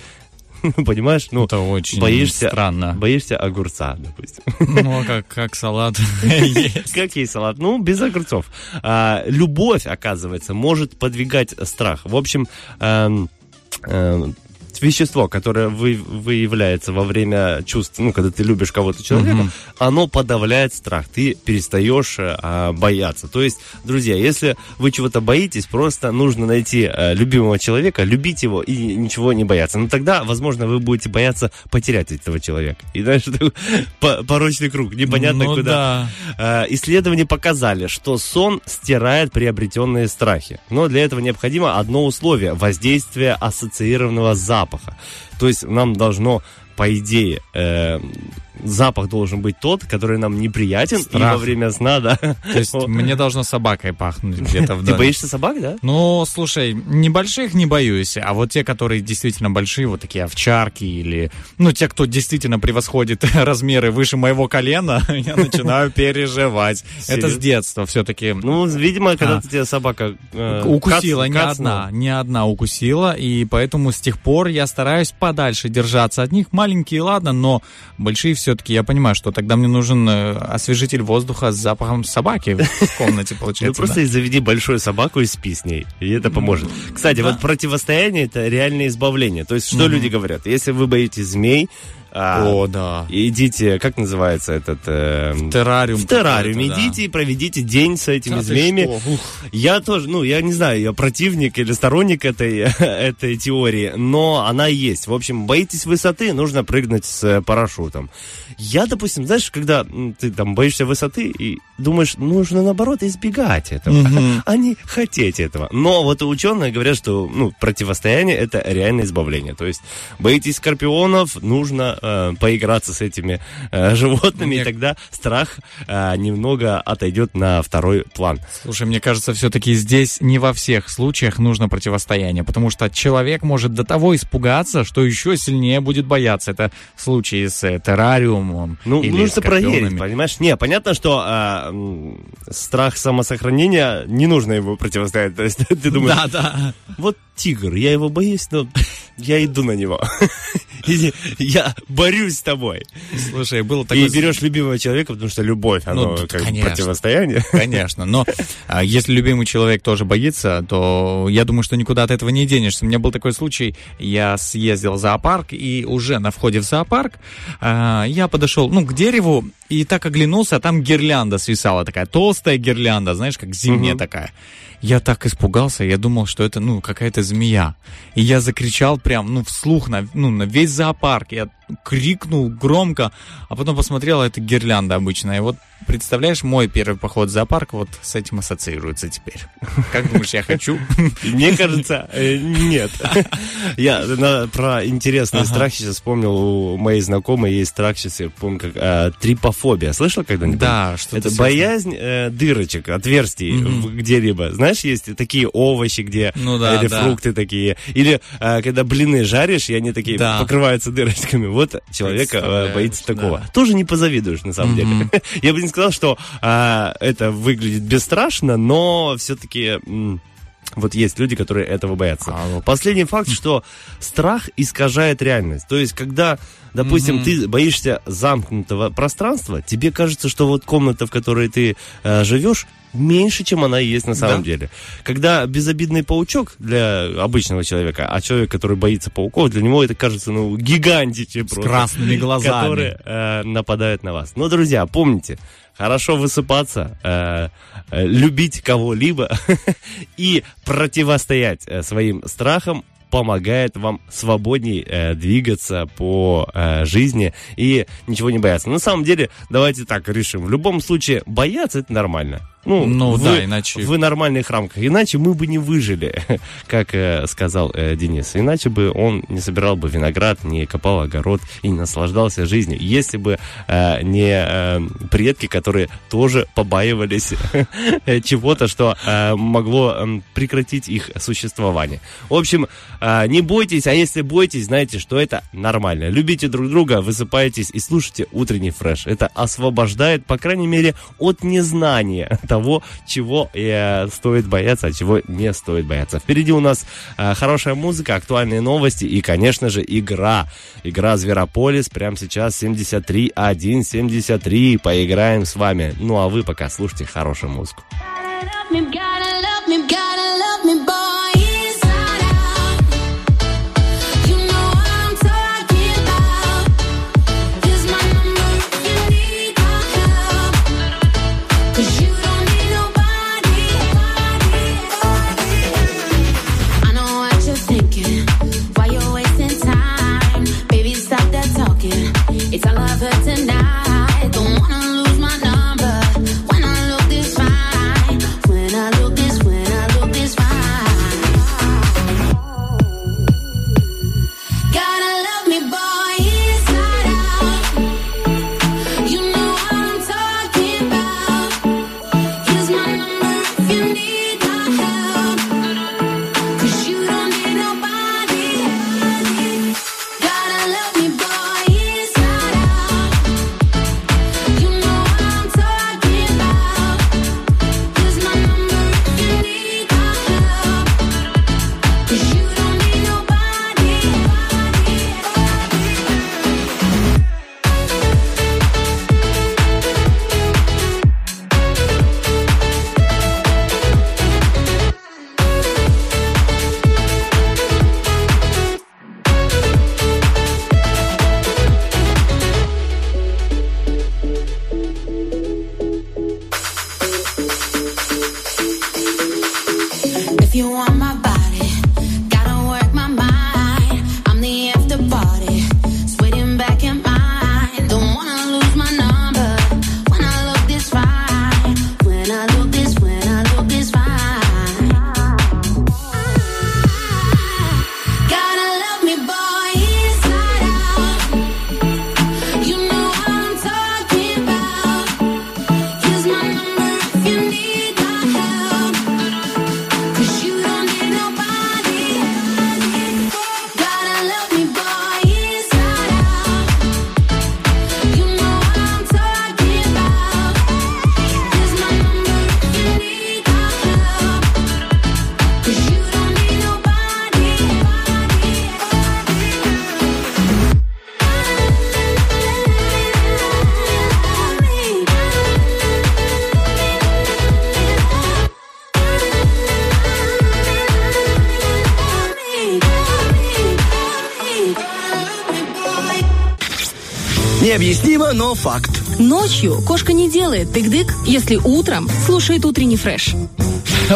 [LAUGHS] Понимаешь? Ну, Это очень боишься, странно. боишься огурца, допустим. [LAUGHS] Ну, а как, как салат есть. Как есть салат? Ну, без огурцов. А, любовь, оказывается, может подвигать страх. В общем, эм, эм, вещество, которое вы, выявляется во время чувств, ну, когда ты любишь кого-то человека, Мгм. оно подавляет страх. Ты перестаешь э, а, бояться. То есть, друзья, если вы чего-то боитесь, просто нужно найти э, любимого человека, любить его и ничего не бояться. Но тогда, возможно, вы будете бояться потерять этого человека. И дальше [LAUGHS] порочный круг. Непонятно Ну куда. да. Э, Исследования показали, что сон стирает приобретенные страхи. Но для этого необходимо одно условие – воздействие ассоциированного запаха. То есть нам должно, по идее, э, запах должен быть тот, который нам неприятен, и Страх. во время сна, да. То есть мне должно собакой пахнуть где-то в Ты доме. боишься собак, да? Ну, слушай, небольших не боюсь, а вот те, которые действительно большие, вот такие овчарки или, ну, те, кто действительно превосходит [LAUGHS] размеры выше моего колена, [LAUGHS] я начинаю переживать. Это с детства все-таки. Ну, видимо, когда А. тебя собака э, Укусила не одна, не одна укусила, и поэтому с тех пор я стараюсь подальше держаться от них. Маленькие, ладно, но большие все-таки, я понимаю, что тогда мне нужен э, освежитель воздуха с запахом собаки в [LAUGHS] комнате, Ну, получается. просто да. заведи большую собаку и спи с ней, и это поможет. Кстати, вот противостояние – это реальное избавление. То есть, что люди говорят? Если вы боитесь змей, а, О, да. идите, как называется этот... э, Террариум. в террариуме какой-то, да. идите и проведите день с этими Да змеями. Я тоже, ну, я не знаю, я противник или сторонник этой, [LAUGHS] этой теории, но она есть. В общем, боитесь высоты, нужно прыгнуть с э, парашютом. Я, допустим, знаешь, когда ты там боишься высоты и думаешь, нужно наоборот избегать этого, Мгм. [LAUGHS] а не хотеть этого. Но вот ученые говорят, что ну, противостояние это реальное избавление. То есть боитесь скорпионов, нужно э, поиграться с этими э, животными, Мне- и тогда страх э, немного отойдет на второй план. Слушай, мне кажется, все-таки здесь не во всех случаях нужно противостояние, потому что человек может до того испугаться, что еще сильнее будет бояться. Это случаи с э, террариумом Ну, или нужно проверить, понимаешь? Не, понятно, что м, страх самосохранения, не нужно его противостоять. [LAUGHS] То есть ты думаешь, Да, да. вот тигр, я его боюсь, но я иду на него. [LAUGHS] И Я борюсь с тобой. Слушай, было И такое... берешь любимого человека, потому что любовь, оно тут, как конечно. противостояние. [LAUGHS] Конечно, но а, если любимый человек тоже боится, то я думаю, что никуда от этого не денешься. У меня был такой случай, я съездил в зоопарк, и уже на входе в зоопарк а, я подошел, ну, к дереву, и так оглянулся, а там гирлянда свисала такая, толстая гирлянда, знаешь, как зимняя Мгм. такая. Я так испугался, я думал, что это, ну, какая-то змея. И я закричал прям, ну, вслух на, ну, на весь зоопарк. Я крикнул громко, а потом посмотрел, а это гирлянда обычная. И вот представляешь, мой первый поход в зоопарк вот с этим ассоциируется теперь. Как думаешь, я хочу? [LAUGHS] Мне кажется, э, нет. [LAUGHS] Я про интересный Ага. страх сейчас вспомнил. У моей знакомой есть страх, сейчас я помню, как э, трипофобия. Слышал когда-нибудь? Да, что-то Это боязнь э, дырочек, отверстий где-либо. Знаешь, есть такие овощи, где Ну или фрукты такие. Или э, когда блины жаришь, и они такие покрываются дырочками. Вот человек э, боится такого. да. Тоже не позавидуешь, на самом Мгм. деле. [LAUGHS] Я бы не сказал, что а, это выглядит бесстрашно, но все-таки вот есть люди, которые этого боятся. А, Последний факт, что страх искажает реальность. То есть, когда, допустим, Мгм. ты боишься замкнутого пространства, тебе кажется, что вот комната, в которой ты э, живешь, меньше, чем она есть на самом Да. деле. Когда безобидный паучок для обычного человека, а человек, который боится пауков, для него это кажется, ну, гигантиче С просто. красными глазами. Которые э, нападают на вас. Но, друзья, помните, хорошо высыпаться, э, э, любить кого-либо [LAUGHS] и противостоять э, своим страхам помогает вам свободней э, двигаться по э, жизни и ничего не бояться. На самом деле, давайте так решим. В любом случае, бояться это нормально. Ну, Ну вы, да, иначе- в нормальных рамках. Иначе мы бы не выжили, [LAUGHS] как э, сказал э, Денис. Иначе бы он не собирал бы виноград, не копал огород и не наслаждался жизнью. Если бы э, не э, предки, которые тоже побаивались [LAUGHS] чего-то, что э, могло э, прекратить их существование. В общем, э, не бойтесь, а если бойтесь, знаете, что это нормально. Любите друг друга, высыпайтесь и слушайте утренний фреш. Это освобождает, по крайней мере, от незнания того, чего э, стоит бояться, а чего не стоит бояться. Впереди у нас э, хорошая музыка, актуальные новости и, конечно же, игра. Игра Зверополис прямо сейчас 73-1-73. Поиграем с вами. Ну а вы пока слушайте хорошую музыку. Gotta love me, gotta но факт. Ночью кошка не делает тык-дык, если утром слушает утренний фреш.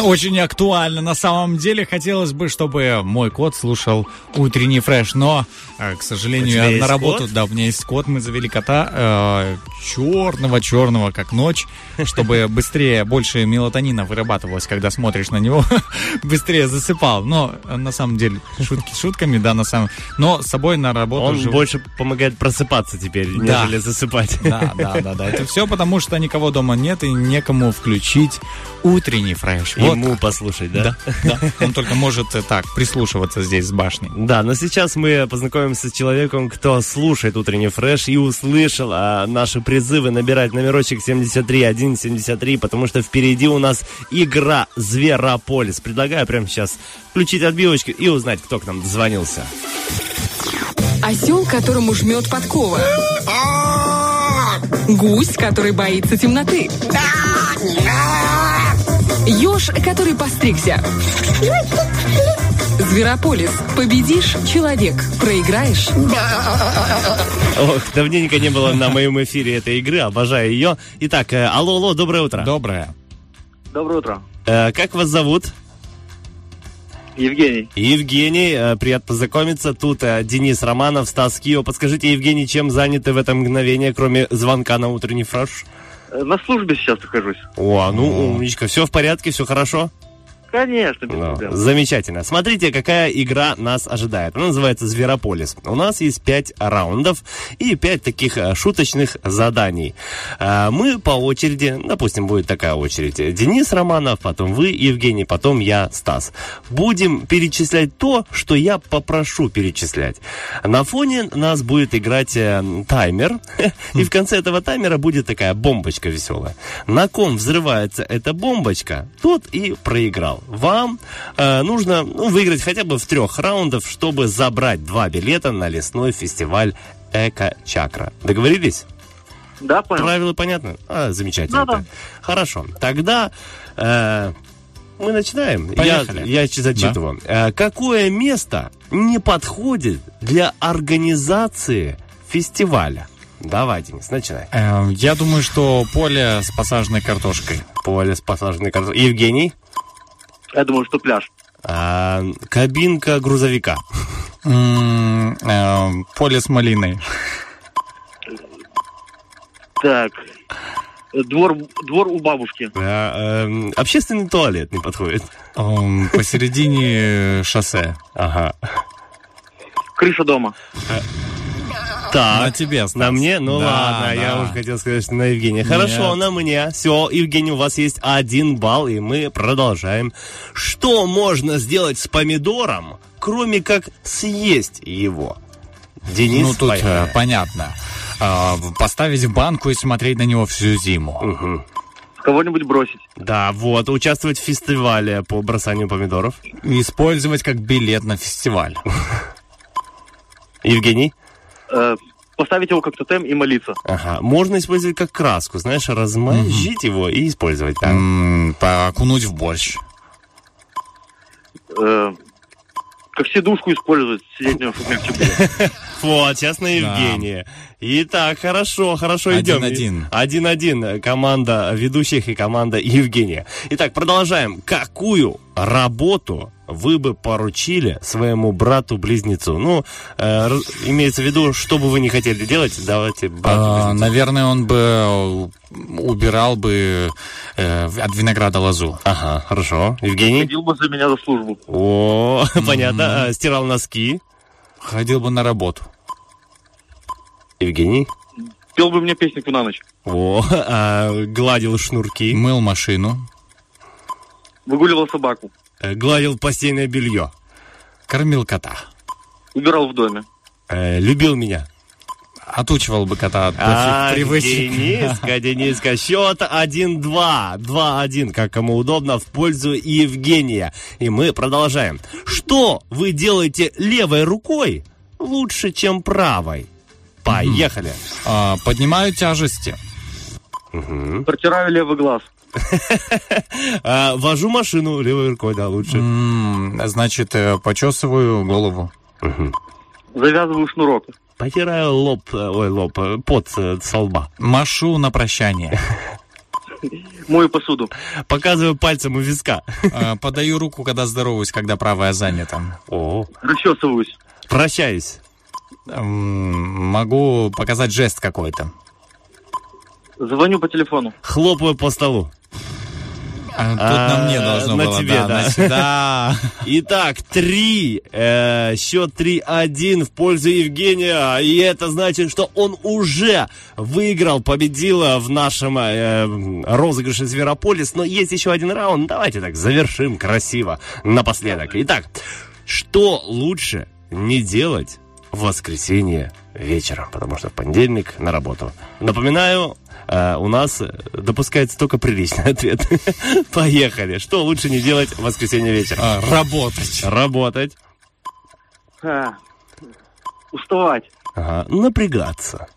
Очень актуально. На самом деле хотелось бы, чтобы мой кот слушал утренний фреш, но, э, к сожалению, я на работу, кот? да, у меня есть кот, мы завели кота черного-черного, как ночь, чтобы быстрее, больше мелатонина вырабатывалось, когда смотришь на него, [LAUGHS] быстрее засыпал. Но э, на самом деле шутки шутками, да, на самом, но с собой на работу Он живу. больше помогает просыпаться теперь, Да. нежели засыпать. Да, да, да, да. Это все потому, что никого дома нет и некому включить утренний фреш. Вот Ему послушать, да? Да, да. Он только может э, так прислушиваться здесь с башни. Да, но сейчас мы познакомимся с человеком, кто слушает утренний фреш и услышал а, наши призывы набирать номерочек 73173, потому что впереди у нас игра Зверополис. Предлагаю прямо сейчас включить отбивочку и узнать, кто к нам дозвонился. Осел, которому жмет подкова. Гусь, который боится темноты. Еж, который постригся. Зверополис. Победишь – человек. Проиграешь – Ох, давненько не было на моем эфире этой игры, обожаю ее. Итак, э, алло, алло, доброе утро. Доброе. Доброе утро. Э, Как вас зовут? Евгений. Евгений, э, приятно познакомиться. Тут э, Денис Романов, Стас Кио. Подскажите, Евгений, чем заняты в это мгновение, кроме звонка на утренний фреш? На службе сейчас нахожусь. О, ну, умничка. Все в порядке, все хорошо? Конечно, без Ну, проблем. замечательно. Смотрите, какая игра нас ожидает. Она называется Зверополис. У нас есть пять раундов и пять таких э, шуточных заданий. А, Мы по очереди, допустим, будет такая очередь. Денис Романов, потом вы, Евгений, потом я, Стас. Будем перечислять то, что я попрошу перечислять. На фоне нас будет играть э, таймер. [LAUGHS] И в конце этого таймера будет такая бомбочка веселая. На ком взрывается эта бомбочка, тот и проиграл. Вам э, нужно ну, выиграть хотя бы в трех раундах, чтобы забрать два билета на лесной фестиваль Эко-Чакра. Договорились? Да, понял. Правила понятны? А, замечательно. Да-да. Хорошо. Тогда э, мы начинаем. Поехали. Я, я зачитываю. Э, какое место не подходит для организации фестиваля? Давай, Денис, начинай. Э, Я думаю, что поле с посаженной картошкой. Поле с посаженной картошкой. Евгений? Я думаю, что пляж. А, кабинка грузовика. М, э, Поле с малиной. Так. Э, Двор, двор у бабушки. А, эм, общественный туалет не подходит. Эм, Посередине шоссе. Ага. Крыша дома. Так, На тебе, Стас. на мне? Ну Да, ладно, я да. уже хотел сказать, что на Евгения. Хорошо, Нет. на мне. Все, Евгений, у вас есть один балл, и мы продолжаем. Что можно сделать с помидором, кроме как съесть его? Денис, Ну, тут э, поехали. понятно. А, Поставить в банку и смотреть на него всю зиму. Мгм. Кого-нибудь бросить. Да, вот, участвовать в фестивале по бросанию помидоров. Использовать как билет на фестиваль. [LAUGHS] Евгений? Э, поставить его как тотем и молиться. Ага. Можно использовать как краску, знаешь, размозжить его и использовать. Да. М, Окунуть в борщ. Э, как сидушку использовать, сидеть на нем, чтобы легче было. Вот, сейчас на Евгения. Итак, хорошо, хорошо идем. Один-один. Один-один. Команда ведущих и команда Евгения. Итак, продолжаем. Какую работу вы бы поручили своему брату-близнецу? Ну, э, имеется в виду, что бы вы не хотели делать, давайте А, брату-близнецу. Наверное, он бы э, убирал бы э, от винограда лозу. Ага, хорошо. Евгений? Ходил бы за меня за службу. О, [LAUGHS] понятно. А, Стирал носки. Ходил бы на работу. Евгений? Пел бы мне песенку на ночь. О, [LAUGHS] а, гладил шнурки. Мыл машину. Выгуливал собаку. Э, Гладил постельное белье. Кормил кота. Убирал в доме. Э, Любил меня. Отучивал бы кота от А, привычек. Дениска, Дениска. Счет 1-2. 2-1, как кому удобно, в пользу Евгения. И мы продолжаем. Что вы делаете левой рукой лучше, чем правой? Поехали. А, Поднимаю тяжести. Протираю левый глаз. [LAUGHS] А, Вожу машину левой рукой, да, лучше. Значит, э, почесываю голову. Завязываю шнурок. Потираю лоб, э, ой, лоб, э, пот э, со лба. Машу на прощание. [LAUGHS] Мою посуду. Показываю пальцем у виска. Э, Подаю руку, когда здороваюсь, когда правая занята. О, Расчесываюсь. прощаюсь. Могу показать жест какой-то. Звоню по телефону. Хлопаю по столу. А, Тут на мне должно на было, тебе, да, да. на да. [LAUGHS] Итак, три. э, счет 3-1 в пользу Евгения. И это значит, что он уже выиграл, победил в нашем э, розыгрыше Зверополис. Но есть еще один раунд. Давайте так завершим красиво напоследок. Итак, что лучше не делать в воскресенье вечером? Потому что в понедельник на работу. Напоминаю, э, у нас допускается только приличный [LAUGHS] ответ. Поехали. Что лучше не делать в воскресенье вечером? А, Работать. Работать. А, уставать. Ага. Напрягаться.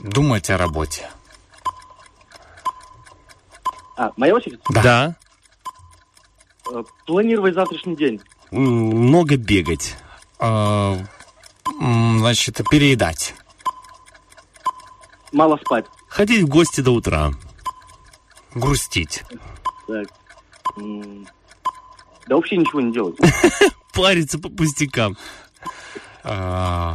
Думать о работе. А, моя очередь? Да. Э, Планировать завтрашний день. Много бегать. Э, м, Значит, переедать. Мало спать. Ходить в гости до утра. Грустить. Так. Да вообще ничего не делать. [LAUGHS] Париться по пустякам. Э,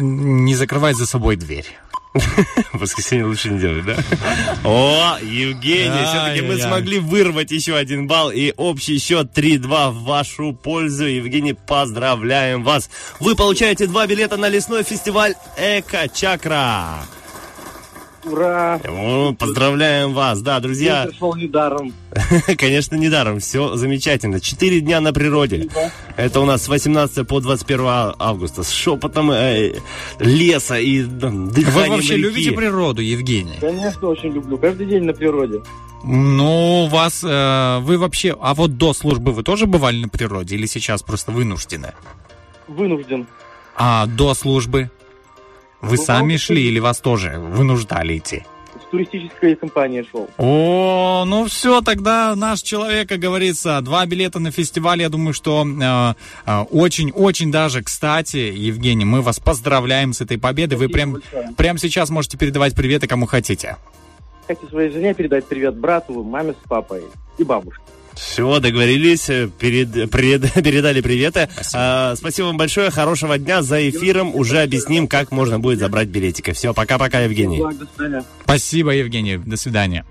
Не закрывать за собой дверь. В [LAUGHS] воскресенье лучше не делать, да? [LAUGHS] О, Евгений, все-таки мы смогли вырвать еще один балл. И общий счет 3-2 в вашу пользу. Евгений, поздравляем вас. Вы получаете два билета на лесной фестиваль Эко Чакра. Ура! О, поздравляем вас. Да, друзья. День прошел недаром. [LAUGHS] Конечно, недаром. Все замечательно. Четыре дня на природе. Это у нас с 18 по 21 а- августа. С шепотом э, леса и м, Вы дыханием вообще реки. любите природу, Евгений? Конечно, очень люблю. Каждый день на природе. Ну, у вас, э, вы вообще, а вот до службы вы тоже бывали на природе или сейчас просто вынуждены? Вынужден. А до службы? Вы Бывал сами шли или вас тоже вынуждали идти? С туристической компанией шел. О, ну все, тогда наш человек, как говорится, два билета на фестиваль, я думаю, что очень-очень даже, кстати, Евгений, мы вас поздравляем с этой победой. Вы прям, большое. прямо сейчас можете передавать приветы кому хотите. Хочу своей жене передать привет брату, маме с папой и бабушке. Все, договорились, э, перед, пред- [LAUGHS] передали приветы. А, спасибо вам большое, хорошего дня. За эфиром уже объясним, как можно будет забрать билетики. Все, пока-пока, Евгений. Спасибо, Евгений. До свидания.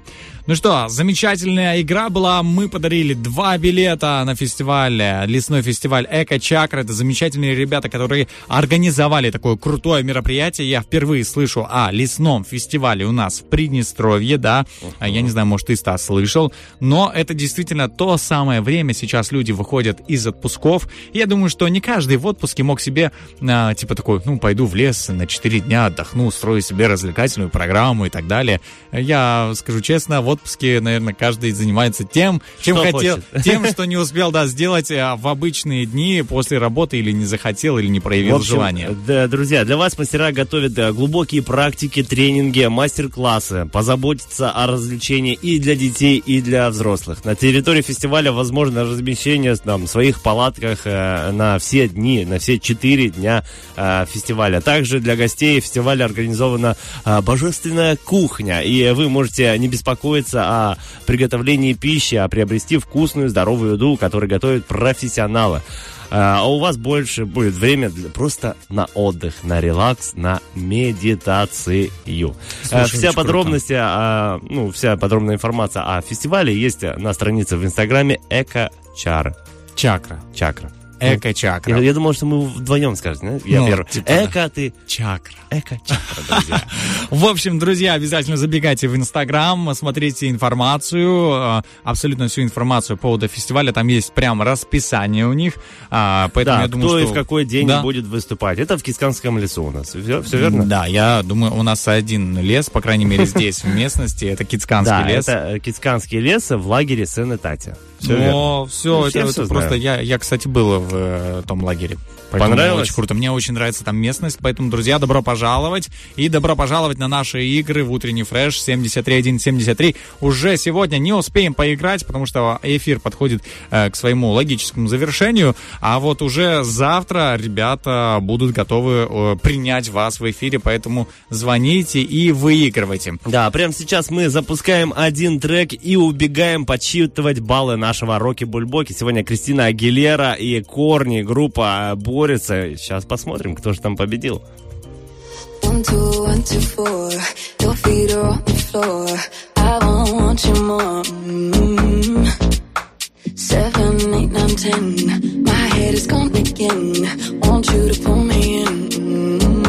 Ну что, замечательная игра была. Мы подарили два билета на фестиваль, э, лесной фестиваль Эко Чакра. Это замечательные ребята, которые организовали такое крутое мероприятие. Я впервые слышу о лесном фестивале у нас в Приднестровье, да. А Я не знаю, может, ты, Стас, слышал. Но это действительно то самое время. Сейчас люди выходят из отпусков. Я думаю, что не каждый в отпуске мог себе, а, типа такой, ну, пойду в лес на 4 дня, отдохну, устрою себе развлекательную программу и так далее. Я скажу честно, в отпуске, наверное, каждый занимается тем, чем Что хотел, хочет. тем, [LAUGHS] что не успел, да, сделать а, в обычные дни после работы или не захотел, или не проявил В общем, желания. да, друзья, для вас мастера готовят да, глубокие практики, тренинги, мастер-классы, позаботиться о развлечении и для детей, и для взрослых. На территории фестиваля возможно размещение там, своих палатках э, на все дни, на все четыре дня э, фестиваля. Также для гостей фестиваля организована э, божественная кухня, и вы можете не беспокоиться о приготовлении пищи, а приобрести вкусную, здоровую еду, которую готовят профессионалы. А у вас больше будет время для- просто на отдых, на релакс, на медитацию. Слушай, Э, Вся подробности, а, ну, вся подробная информация о фестивале есть на странице в инстаграме Эко Чар. Чакра. Чакра. Эко чакра. Я, я думал, что мы вдвоем скажем. да? Я Ну, первый. типа. Эко, ты. Чакра. Эко Чакра, [LAUGHS] друзья. В общем, друзья, обязательно забегайте в Инстаграм, смотрите информацию, э, абсолютно всю информацию по поводу фестиваля. Там есть прям расписание у них. а, Поэтому Да, я думаю, кто и что... в какой день Да. будет выступать. Это в Кисканском лесу у нас. Все, все верно? Да, я думаю, у нас один лес, по крайней мере, здесь, в местности. Это Кицканский Да, лес. это э, Кицканский лес в лагере Сен-Этате. Все Но все, Ну, это, все это просто... Я, я, кстати, был в в э, том лагере. Поэтому Понравилось? Очень круто. Мне очень нравится там местность, поэтому, друзья, добро пожаловать. И добро пожаловать на наши игры в утренний фреш 73173. Уже сегодня не успеем поиграть, потому что эфир подходит э, к своему логическому завершению. А вот уже завтра ребята будут готовы э, принять вас в эфире, поэтому звоните и выигрывайте. Да, прямо сейчас мы запускаем один трек и убегаем подсчитывать баллы нашего Роки Бульбоки. Сегодня Кристина Агилера и Корни, группа борются. Сейчас посмотрим, кто же там победил. One, two, one, two, four. Your feet are on the floor. I won't want you more. Mm. Seven, eight, nine, ten. My head is gone again. Want you to pull me in. Mm.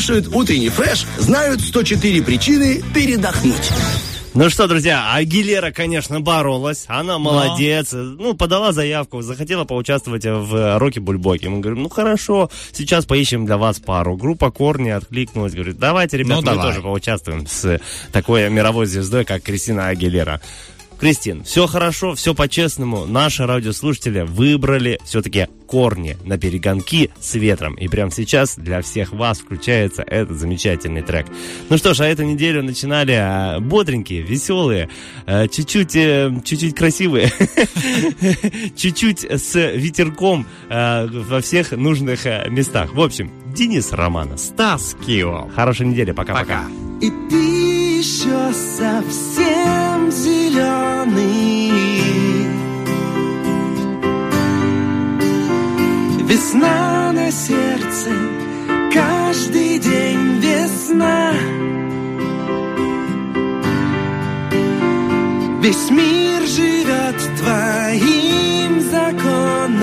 Слушает утренний фреш, знают 104 причины передохнуть. Ну что, друзья, Агилера, конечно, боролась. Она молодец. Ну, подала заявку, захотела поучаствовать в Роке Бульбоке. Мы говорим, ну хорошо, сейчас поищем для вас пару. Группа Корни откликнулась, говорит, давайте, ребят, Ну, мы давай. тоже поучаствуем с такой мировой звездой, как Кристина Агилера. Кристин, все хорошо, все по-честному. Наши радиослушатели выбрали все-таки корни на перегонки с ветром. И прямо сейчас для всех вас включается этот замечательный трек. Ну что ж, а эту неделю начинали а, бодренькие, веселые, а, чуть-чуть, э, чуть-чуть красивые, [LAUGHS] чуть-чуть с ветерком а, во всех нужных а, местах. В общем, Денис Романа, Стас Кио. Хорошей недели, пока-пока. И ты еще совсем зеленый Весна на сердце, каждый день весна. Весь мир живет твоим законом.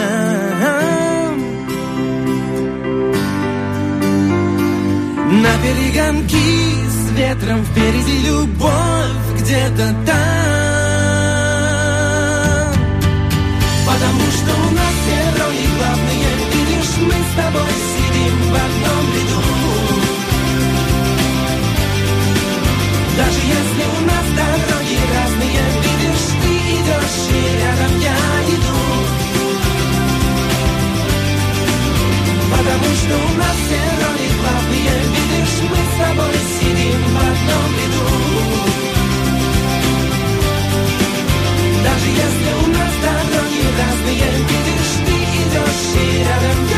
На перегонки с ветром впереди любовь где-то там. Потому что znów na scenie wpadnie Widzisz, my z tobą siedzimy w одном ряду Даже если у нас дороги разные Видишь, ты идешь и рядом я